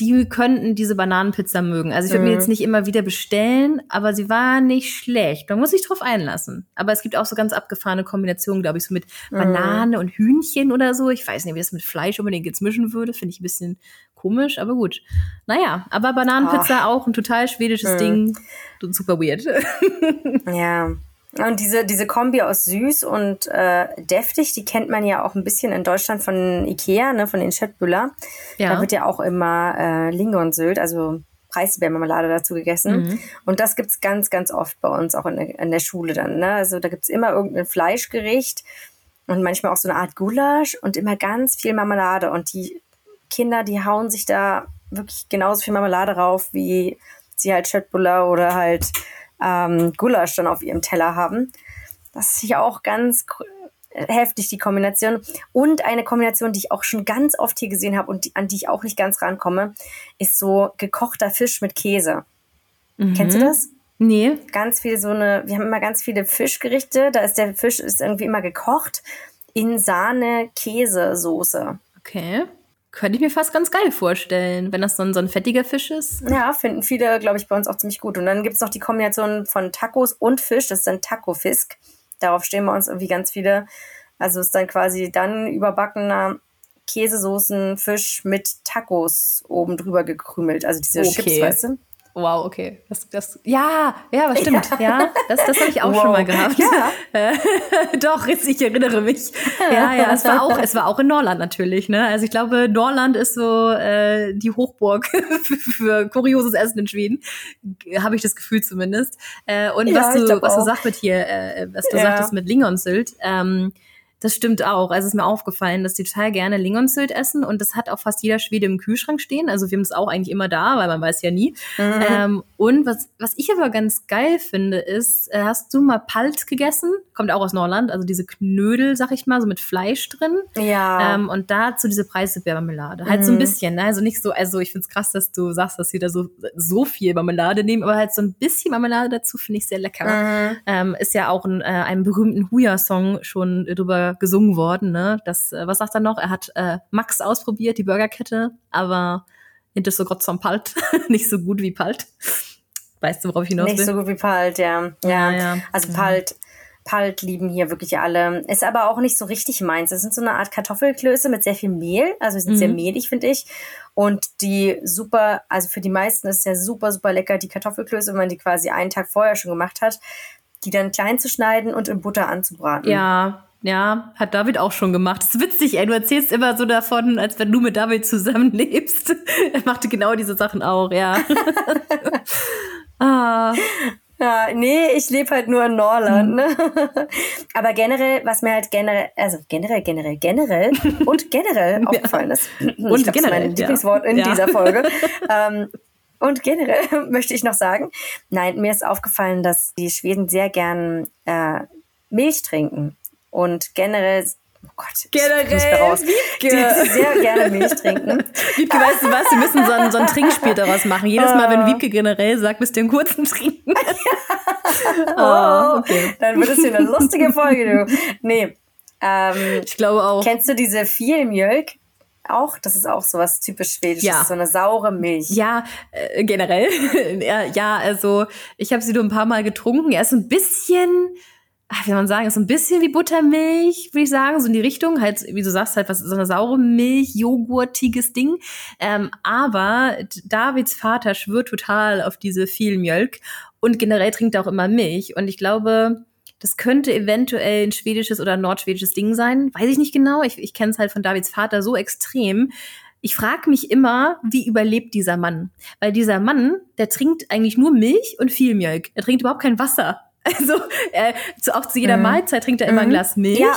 die könnten diese Bananenpizza mögen. Also ich würde mhm. mir jetzt nicht immer wieder bestellen, aber sie war nicht schlecht. Man muss sich drauf einlassen. Aber es gibt auch so ganz abgefahrene Kombinationen, glaube ich, so mit mhm. Banane und Hühnchen oder so. Ich weiß nicht, wie das mit Fleisch unbedingt jetzt mischen würde. Finde ich ein bisschen komisch, aber gut. Naja, aber Bananenpizza Ach. auch ein total schwedisches mhm. Ding. Super weird. (laughs) ja. Und diese, diese Kombi aus süß und äh, deftig, die kennt man ja auch ein bisschen in Deutschland von Ikea, ne, von den Schöttbüller. Ja. Da wird ja auch immer äh, Lingonsylt, also Preiselbeermarmelade dazu gegessen. Mhm. Und das gibt's ganz, ganz oft bei uns, auch in der, in der Schule dann. Ne? Also da gibt's immer irgendein Fleischgericht und manchmal auch so eine Art Gulasch und immer ganz viel Marmelade. Und die Kinder, die hauen sich da wirklich genauso viel Marmelade rauf, wie sie halt Schöttbuller oder halt ähm, Gulasch dann auf ihrem Teller haben. Das ist ja auch ganz heftig, die Kombination. Und eine Kombination, die ich auch schon ganz oft hier gesehen habe und die, an die ich auch nicht ganz rankomme, ist so gekochter Fisch mit Käse. Mhm. Kennst du das? Nee. Ganz viel so eine, wir haben immer ganz viele Fischgerichte, da ist der Fisch ist irgendwie immer gekocht in Sahne-Käsesoße. Okay. Könnte ich mir fast ganz geil vorstellen, wenn das so ein, so ein fettiger Fisch ist. Ja, finden viele, glaube ich, bei uns auch ziemlich gut. Und dann gibt es noch die Kombination von Tacos und Fisch, das ist dann Taco-Fisk. Darauf stehen wir uns irgendwie ganz viele. Also ist dann quasi dann überbackener Käsesoßen, Fisch mit Tacos oben drüber gekrümelt. Also diese okay. Chips, weißt du? Wow, okay. Das, das, ja, ja, was stimmt. Ja, ja das, das habe ich auch wow. schon mal gehabt. Ja. (laughs) Doch, ich erinnere mich. Ja, ja, es war auch, es war auch in Norland natürlich. Ne? Also ich glaube, Norland ist so äh, die Hochburg für, (laughs) für kurioses Essen in Schweden. Habe ich das Gefühl zumindest. Äh, und ja, was du, was du sagst mit hier, äh, was du sagtest mit Lingonsylt, ähm, das stimmt auch. Also ist mir aufgefallen, dass die total gerne Lingonsylt essen und das hat auch fast jeder Schwede im Kühlschrank stehen. Also wir haben es auch eigentlich immer da, weil man weiß ja nie. Mhm. Ähm, und was, was ich aber ganz geil finde, ist, äh, hast du mal Palt gegessen? Kommt auch aus Norland, also diese Knödel, sag ich mal, so mit Fleisch drin. Ja. Ähm, und dazu diese Preiselbeermarmelade. Halt mhm. so ein mhm. bisschen, ne? Also nicht so, also ich find's krass, dass du sagst, dass sie da so, so viel Marmelade nehmen, aber halt so ein bisschen Marmelade dazu finde ich sehr lecker. Mhm. Ähm, ist ja auch in äh, einem berühmten Huya-Song schon drüber gesungen worden. Ne? Das, äh, was sagt er noch? Er hat äh, Max ausprobiert, die Burgerkette, aber nicht so Gott zum Palt, (laughs) nicht so gut wie Palt. Weißt du, worauf ich hinaus will? Nicht so gut wie Palt, ja. Ja, ja. ja. Also Palt, Palt lieben hier wirklich alle. Ist aber auch nicht so richtig meins. Das sind so eine Art Kartoffelklöße mit sehr viel Mehl. Also sind mhm. sehr mehlig, finde ich. Und die super, also für die meisten ist es ja super, super lecker, die Kartoffelklöße, wenn man die quasi einen Tag vorher schon gemacht hat, die dann klein zu schneiden und in Butter anzubraten. Ja, Ja, hat David auch schon gemacht. Das ist witzig, ey. Du erzählst immer so davon, als wenn du mit David zusammenlebst. (laughs) er machte genau diese Sachen auch, ja. (laughs) ah. Ja, nee, ich lebe halt nur in Norland. Ne? (laughs) Aber generell, was mir halt generell, also generell, generell, generell und generell aufgefallen ist, (clears throat) und ich glaub, generell, das ist mein Lieblingswort in ja. dieser Folge, ähm, und generell möchte ich noch sagen, nein, mir ist aufgefallen, dass die Schweden sehr gern äh, Milch trinken und generell Oh Gott, generell raus. Wiebke. Die sehr gerne Milch trinken. (laughs) Wiebke, weißt du was? Wir müssen so ein, so ein Trinkspiel daraus machen. Jedes Mal, wenn Wiebke generell sagt, müsst ihr einen kurzen trinken. (laughs) (laughs) oh, okay. Dann wird es hier eine lustige Folge, du. Nee. Ähm, ich glaube auch. Kennst du diese Vielmilch? Auch, das ist auch so was typisch Schwedisches, ja. so eine saure Milch. Ja, äh, generell. ja, also ich habe sie nur ein paar Mal getrunken. Er ist ein bisschen wie soll man sagen, ist so ein bisschen wie Buttermilch, würde ich sagen, so in die Richtung, halt, wie du sagst, halt was, so eine saure Milch, joghurtiges Ding. Ähm, aber Davids Vater schwört total auf diese viel Mjölk und generell trinkt er auch immer Milch. Und ich glaube, das könnte eventuell ein schwedisches oder nordschwedisches Ding sein. Weiß ich nicht genau. Ich, ich kenne es halt von Davids Vater so extrem. Ich frage mich immer, wie überlebt dieser Mann? Weil dieser Mann, der trinkt eigentlich nur Milch und viel Mjölk. Er trinkt überhaupt kein Wasser. Also äh, zu, auch zu jeder mhm. Mahlzeit trinkt er immer mhm. ein Glas Milch ja.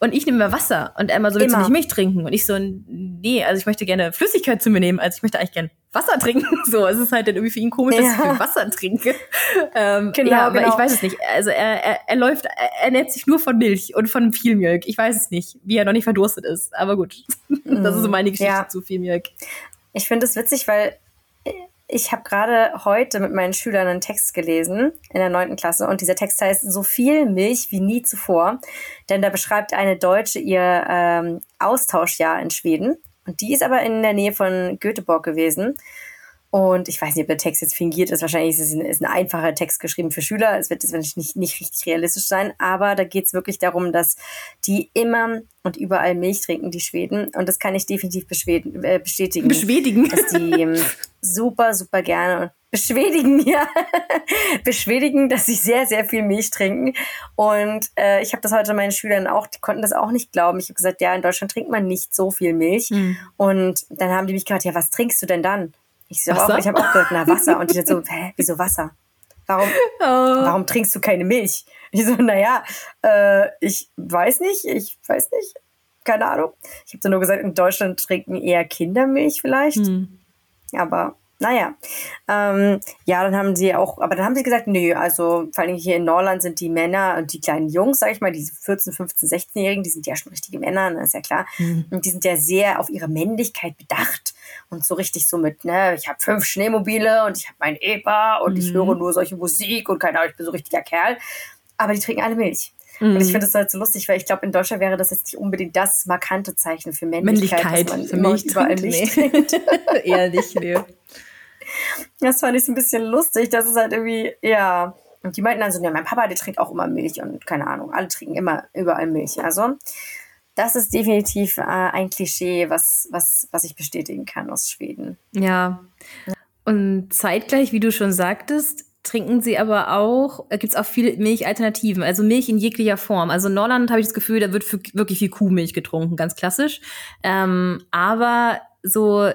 und ich nehme immer Wasser und er immer so, willst immer. du nicht Milch trinken? Und ich so, nee, also ich möchte gerne Flüssigkeit zu mir nehmen, also ich möchte eigentlich gerne Wasser trinken. (laughs) So, es ist halt dann irgendwie für ihn komisch, ja. dass ich viel Wasser trinke. (laughs) ähm, genau, ja, aber genau. ich weiß es nicht. Also er, er, er läuft, er ernährt sich nur von Milch und von viel Milch. Ich weiß es nicht, wie er noch nicht verdurstet ist. Aber gut, (laughs) das ist so meine Geschichte ja. zu viel Milch. Ich finde es witzig, weil ich habe gerade heute mit meinen Schülern einen Text gelesen in der neunten Klasse und dieser Text heißt So viel Milch wie nie zuvor, denn da beschreibt eine Deutsche ihr ähm, Austauschjahr in Schweden. Und die ist aber in der Nähe von Göteborg gewesen und ich weiß nicht, ob der Text jetzt fingiert ist. Wahrscheinlich ist es ein, ist ein einfacher Text geschrieben für Schüler. Es wird jetzt nicht, nicht richtig realistisch sein. Aber da geht es wirklich darum, dass die immer und überall Milch trinken, die Schweden. Und das kann ich definitiv äh, bestätigen. Beschwedigen. Dass die ähm, (laughs) super, super gerne beschwedigen, (laughs) ja, beschwedigen, dass sie sehr, sehr viel Milch trinken. Und äh, ich habe das heute meinen Schülern auch, die konnten das auch nicht glauben. Ich habe gesagt, ja, in Deutschland trinkt man nicht so viel Milch. Mhm. Und dann haben die mich gefragt, ja, was trinkst du denn dann? Ich so, auch, ich habe auch gesagt, na Wasser. Und die dann so, hä, wieso Wasser? Warum, (laughs) oh. warum trinkst du keine Milch? Ich so, naja, äh, ich weiß nicht, ich weiß nicht. Keine Ahnung. Ich habe dann nur gesagt, in Deutschland trinken eher Kinder Milch vielleicht. Hm. Aber naja, ähm, ja, dann haben sie auch, aber dann haben sie gesagt, nö, also vor allem hier in Norland sind die Männer und die kleinen Jungs, sag ich mal, die 14, 15, 16-Jährigen, die sind ja schon richtige Männer, ne, ist ja klar. Mhm. Und die sind ja sehr auf ihre Männlichkeit bedacht und so richtig so mit, ne, ich habe fünf Schneemobile und ich habe mein EPA und mhm. ich höre nur solche Musik und keine Ahnung, ich bin so richtiger Kerl. Aber die trinken alle Milch. Mhm. Und ich finde das halt so lustig, weil ich glaube, in Deutschland wäre das jetzt nicht unbedingt das markante Zeichen für Männlichkeit, Männlichkeit dass man immer Milch überall Milch trinkt. (laughs) Eher nicht, nee. Das fand ich so ein bisschen lustig. Das ist halt irgendwie, ja. Und die meinten dann so, ja, mein Papa, der trinkt auch immer Milch und keine Ahnung, alle trinken immer überall Milch. Also, das ist definitiv äh, ein Klischee, was, was, was ich bestätigen kann aus Schweden. Ja. Und zeitgleich, wie du schon sagtest, trinken sie aber auch, äh, gibt es auch viele Milchalternativen, also Milch in jeglicher Form. Also in Norland habe ich das Gefühl, da wird wirklich viel Kuhmilch getrunken, ganz klassisch. Ähm, aber so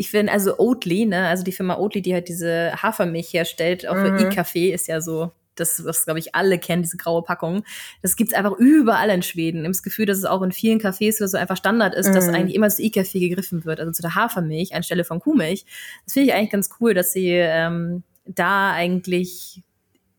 ich finde, also Oatly, ne, also die Firma Oatly, die halt diese Hafermilch herstellt, auch mhm. für E-Kaffee, ist ja so das, was, glaube ich, alle kennen, diese graue Packung. Das gibt's einfach überall in Schweden. Ich habe das Gefühl, dass es auch in vielen Cafés oder so einfach Standard ist, mhm. dass eigentlich immer zu E-Kaffee gegriffen wird, also zu der Hafermilch anstelle von Kuhmilch. Das finde ich eigentlich ganz cool, dass sie ähm, da eigentlich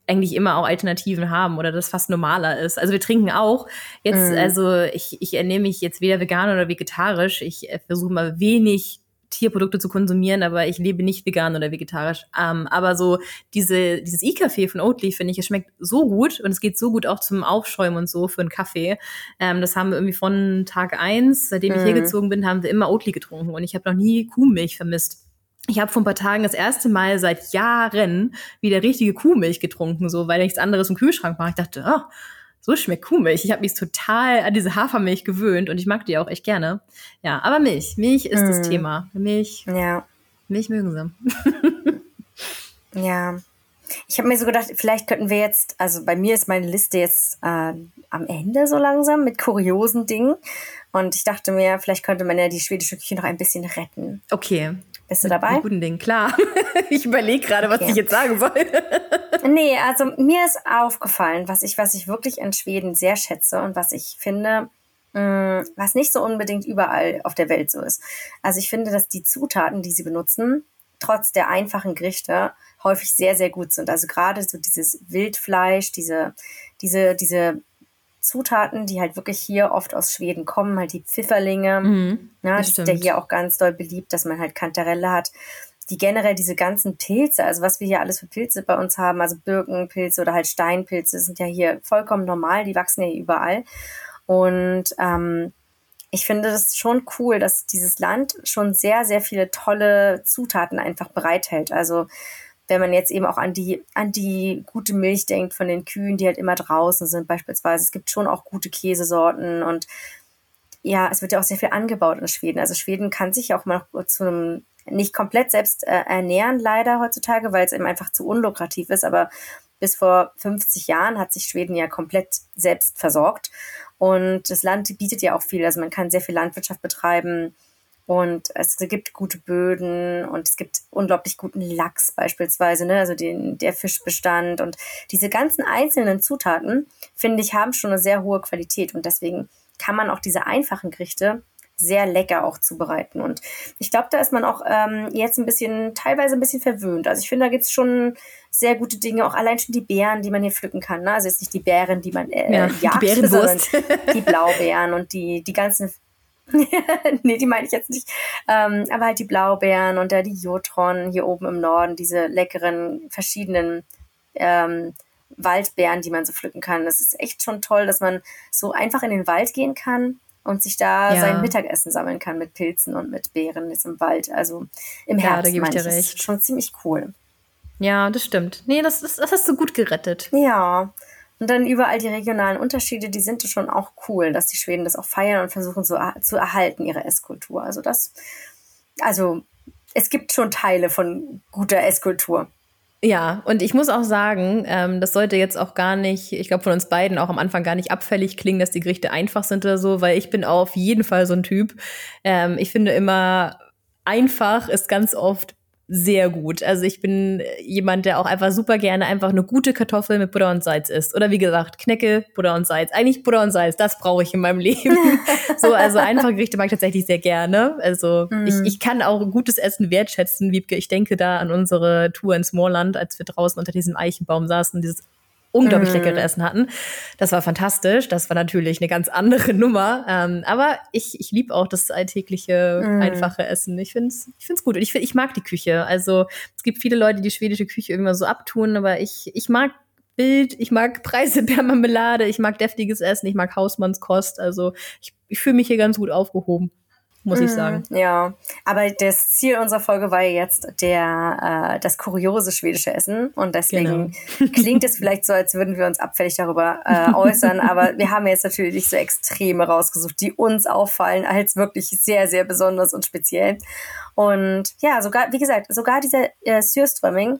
eigentlich immer auch Alternativen haben oder das fast normaler ist. Also wir trinken auch jetzt, mm. also ich, ich ernähre mich jetzt weder vegan oder vegetarisch. Ich äh, versuche mal wenig Tierprodukte zu konsumieren, aber ich lebe nicht vegan oder vegetarisch. Ähm, aber so diese, dieses E-Kaffee von Oatly, finde ich, es schmeckt so gut und es geht so gut auch zum Aufschäumen und so für einen Kaffee. Ähm, das haben wir irgendwie von Tag eins, seitdem ich hier mhm. gezogen bin, haben wir immer Oatly getrunken und ich habe noch nie Kuhmilch vermisst. Ich habe vor ein paar Tagen das erste Mal seit Jahren wieder richtige Kuhmilch getrunken, so weil nichts anderes im Kühlschrank war. Ich dachte, oh, so schmeckt Kuhmilch. Ich habe mich total an diese Hafermilch gewöhnt und ich mag die auch echt gerne. Ja, aber Milch. Milch ist mm. das Thema. Milch. Ja. Milch mögen sie. ja. Ich habe mir so gedacht, vielleicht könnten wir jetzt, also bei mir ist meine Liste jetzt äh, am Ende so langsam mit kuriosen Dingen. Und ich dachte mir, vielleicht könnte man ja die schwedische Küche noch ein bisschen retten. Okay. Bist du dabei? Mit guten Dingen, klar. (laughs) ich überlege gerade, was okay. ich jetzt sagen soll. Nee, also mir ist aufgefallen, was ich, was ich wirklich in Schweden sehr schätze und was ich finde, mh, mm, was nicht so unbedingt überall auf der Welt so ist. Also ich finde, dass die Zutaten, die sie benutzen, trotz der einfachen Gerichte häufig sehr, sehr gut sind. Also gerade so dieses Wildfleisch, diese, diese, diese Zutaten, die halt wirklich hier oft aus Schweden kommen, halt die Pfifferlinge. Mhm, ne, das, das ist ja hier auch ganz doll beliebt, dass man halt Kantarelle hat. Die generell diese ganzen Pilze, also was wir hier alles für Pilze bei uns haben, also Birkenpilze oder halt Steinpilze, sind ja hier vollkommen normal, die wachsen ja überall. Und ähm, ich finde das schon cool, dass dieses Land schon sehr, sehr viele tolle Zutaten einfach bereithält. Also wenn man jetzt eben auch an die, an die gute Milch denkt von den Kühen, die halt immer draußen sind beispielsweise. Es gibt schon auch gute Käsesorten und ja, es wird ja auch sehr viel angebaut in Schweden. Also Schweden kann sich auch mal zu einem nicht komplett selbst äh, ernähren, leider heutzutage, weil es eben einfach zu unlukrativ ist. Aber bis vor 50 Jahren hat sich Schweden ja komplett selbst versorgt. Und das Land bietet ja auch viel. Also man kann sehr viel Landwirtschaft betreiben und es gibt gute Böden und es gibt unglaublich guten Lachs beispielsweise, ne? also den, der Fischbestand. Und diese ganzen einzelnen Zutaten, finde ich, haben schon eine sehr hohe Qualität. Und deswegen kann man auch diese einfachen Gerichte sehr lecker auch zubereiten. Und ich glaube, da ist man auch ähm, jetzt ein bisschen, teilweise ein bisschen verwöhnt. Also ich finde, da gibt es schon sehr gute Dinge, auch allein schon die Beeren, die man hier pflücken kann. Ne? Also jetzt nicht die Beeren, die man äh, ja, jagt, die sondern die Blaubeeren und die, die ganzen (laughs) nee, die meine ich jetzt nicht. Ähm, aber halt die Blaubeeren und da die Jotron hier oben im Norden, diese leckeren verschiedenen ähm, Waldbeeren, die man so pflücken kann. Das ist echt schon toll, dass man so einfach in den Wald gehen kann und sich da ja. sein Mittagessen sammeln kann mit Pilzen und mit Beeren jetzt im Wald. Also im Herbst. Ja, da gebe ich dir recht. Ist schon ziemlich cool. Ja, das stimmt. Nee, das, ist, das hast du gut gerettet. Ja. Und dann überall die regionalen Unterschiede, die sind schon auch cool, dass die Schweden das auch feiern und versuchen so zu erhalten, ihre Esskultur. Also das, also es gibt schon Teile von guter Esskultur. Ja, und ich muss auch sagen, ähm, das sollte jetzt auch gar nicht, ich glaube von uns beiden auch am Anfang gar nicht abfällig klingen, dass die Gerichte einfach sind oder so, weil ich bin auf jeden Fall so ein Typ. Ähm, ich finde immer, einfach ist ganz oft sehr gut. Also ich bin jemand, der auch einfach super gerne einfach eine gute Kartoffel mit Butter und Salz isst. Oder wie gesagt, Knecke, Butter und Salz. Eigentlich Butter und Salz, das brauche ich in meinem Leben. (laughs) so, also einfache Gerichte mag ich tatsächlich sehr gerne. Also mm. ich, ich kann auch gutes Essen wertschätzen, Wiebke. Ich denke da an unsere Tour ins Moorland, als wir draußen unter diesem Eichenbaum saßen, dieses unglaublich mm. leckere Essen hatten. Das war fantastisch. Das war natürlich eine ganz andere (laughs) Nummer. Ähm, aber ich, ich liebe auch das alltägliche, mm. einfache Essen. Ich finde es ich find's gut. Und ich, ich mag die Küche. Also es gibt viele Leute, die schwedische Küche irgendwann so abtun, aber ich, ich mag Bild, ich mag (laughs) Preiselbeermarmelade, ich mag deftiges Essen, ich mag Hausmannskost. Also ich, ich fühle mich hier ganz gut aufgehoben muss ich mhm. sagen. Ja, aber das Ziel unserer Folge war ja jetzt der, äh, das kuriose schwedische Essen und deswegen genau. (laughs) klingt es vielleicht so, als würden wir uns abfällig darüber äh, äußern, aber wir haben jetzt natürlich so Extreme rausgesucht, die uns auffallen als wirklich sehr, sehr besonders und speziell. Und ja, sogar, wie gesagt, sogar dieser äh, Sürströmming,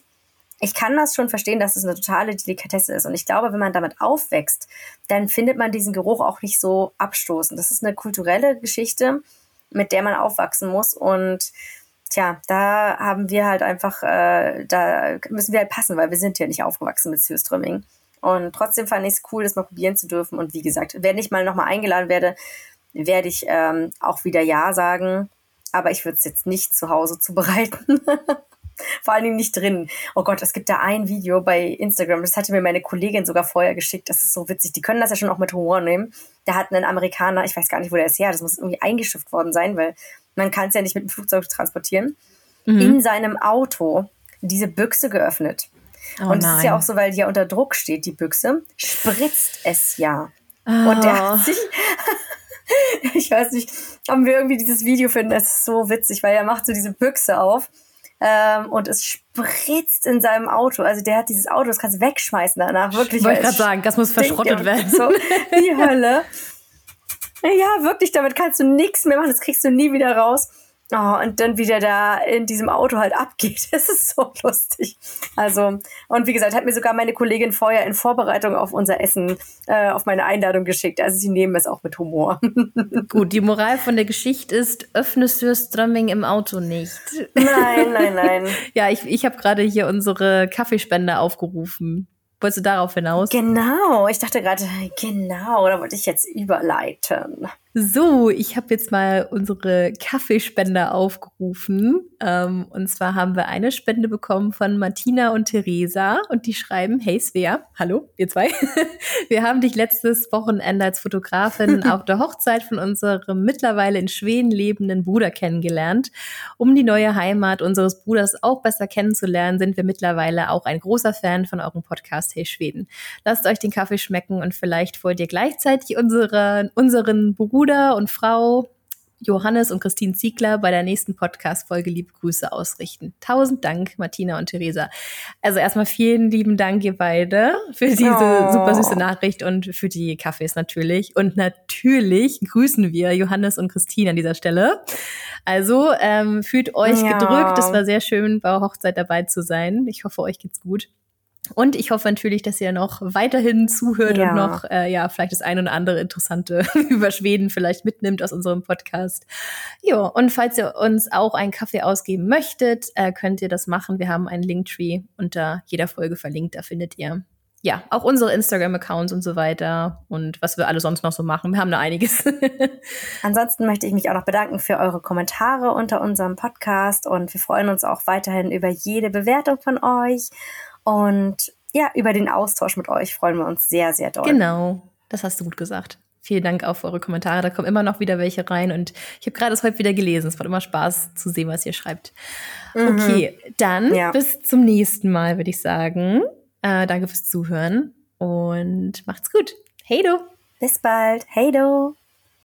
ich kann das schon verstehen, dass es eine totale Delikatesse ist. Und ich glaube, wenn man damit aufwächst, dann findet man diesen Geruch auch nicht so abstoßend. Das ist eine kulturelle Geschichte mit der man aufwachsen muss. Und tja, da haben wir halt einfach, äh, da müssen wir halt passen, weil wir sind ja nicht aufgewachsen mit Surströmming. Und trotzdem fand ich es cool, das mal probieren zu dürfen. Und wie gesagt, wenn ich mal nochmal eingeladen werde, werde ich ähm, auch wieder Ja sagen. Aber ich würde es jetzt nicht zu Hause (laughs) zubereiten. Vor allen Dingen nicht drin. Oh Gott, es gibt da ein Video bei Instagram, das hatte mir meine Kollegin sogar vorher geschickt. Das ist so witzig. Die können das ja schon auch mit Humor nehmen. Da hat ein Amerikaner, ich weiß gar nicht, wo der ist her, das muss irgendwie eingeschifft worden sein, weil man kann es ja nicht mit dem Flugzeug transportieren, mhm. in seinem Auto diese Büchse geöffnet. Oh und es ist ja auch so, weil die ja unter Druck steht, die Büchse, spritzt es ja. Oh. Und der hat sich, (laughs) ich weiß nicht, ob wir irgendwie dieses Video finden, das ist so witzig, weil er macht so diese Büchse auf ähm, und es spritzt in seinem Auto. Also der hat dieses Auto, das kannst du wegschmeißen danach. Wirklich. Ich wollte gerade sagen, das muss verschrottet werden. So, die Hölle. Ja, wirklich, damit kannst du nichts mehr machen, das kriegst du nie wieder raus. Oh, und dann wieder da in diesem Auto halt abgeht. (laughs) Das ist so lustig. Also, und wie gesagt, hat mir sogar meine Kollegin vorher in Vorbereitung auf unser Essen, äh, auf meine Einladung geschickt. Also sie nehmen es auch mit Humor. (laughs) Gut, die Moral von der Geschichte ist, öffne Surströmming im Auto nicht. Nein, nein, nein. (laughs) ja, ich, ich habe gerade hier unsere Kaffeespende aufgerufen. Wolltest du darauf hinaus? Genau, ich dachte gerade, genau, da wollte ich jetzt überleiten. So, ich habe jetzt mal unsere Kaffeespender aufgerufen. Ähm, und zwar haben wir eine Spende bekommen von Martina und Theresa und die schreiben, hey Svea, hallo, ihr zwei. (laughs) wir haben dich letztes Wochenende als Fotografin (laughs) auf der Hochzeit von unserem mittlerweile in Schweden lebenden Bruder kennengelernt. Um die neue Heimat unseres Bruders auch besser kennenzulernen, sind wir mittlerweile auch ein großer Fan von eurem Podcast Hey Schweden. Lasst euch den Kaffee schmecken und vielleicht wollt ihr gleichzeitig unsere, unseren Bruder Bruder und Frau Johannes und Christine Ziegler bei der nächsten Podcast-Folge liebe Grüße ausrichten. Tausend Dank, Martina und Theresa. Also erstmal vielen lieben Dank, ihr beide, für diese oh. super süße Nachricht und für die Kaffees natürlich. Und natürlich grüßen wir Johannes und Christine an dieser Stelle. Also ähm, fühlt euch ja. gedrückt. Es war sehr schön, bei der Hochzeit dabei zu sein. Ich hoffe, euch geht's gut. Und ich hoffe natürlich, dass ihr noch weiterhin zuhört ja. und noch, äh, ja, vielleicht das ein oder andere Interessante (laughs) über Schweden vielleicht mitnimmt aus unserem Podcast. Ja, und falls ihr uns auch einen Kaffee ausgeben möchtet, äh, könnt ihr das machen. Wir haben einen Linktree unter jeder Folge verlinkt. Da findet ihr ja, auch unsere Instagram-Accounts und so weiter und was wir alle sonst noch so machen. Wir haben da einiges. (laughs) Ansonsten möchte ich mich auch noch bedanken für eure Kommentare unter unserem Podcast und wir freuen uns auch weiterhin über jede Bewertung von euch und ja, über den Austausch mit euch freuen wir uns sehr, sehr doll. Genau, das hast du gut gesagt. Vielen Dank auch für eure Kommentare. Da kommen immer noch wieder welche rein. Und ich habe gerade das heute wieder gelesen. Es macht immer Spaß zu sehen, was ihr schreibt. Mhm. Okay, dann ja. bis zum nächsten Mal, würde ich sagen. Äh, danke fürs Zuhören und macht's gut. Hey du. Bis bald. Hey du.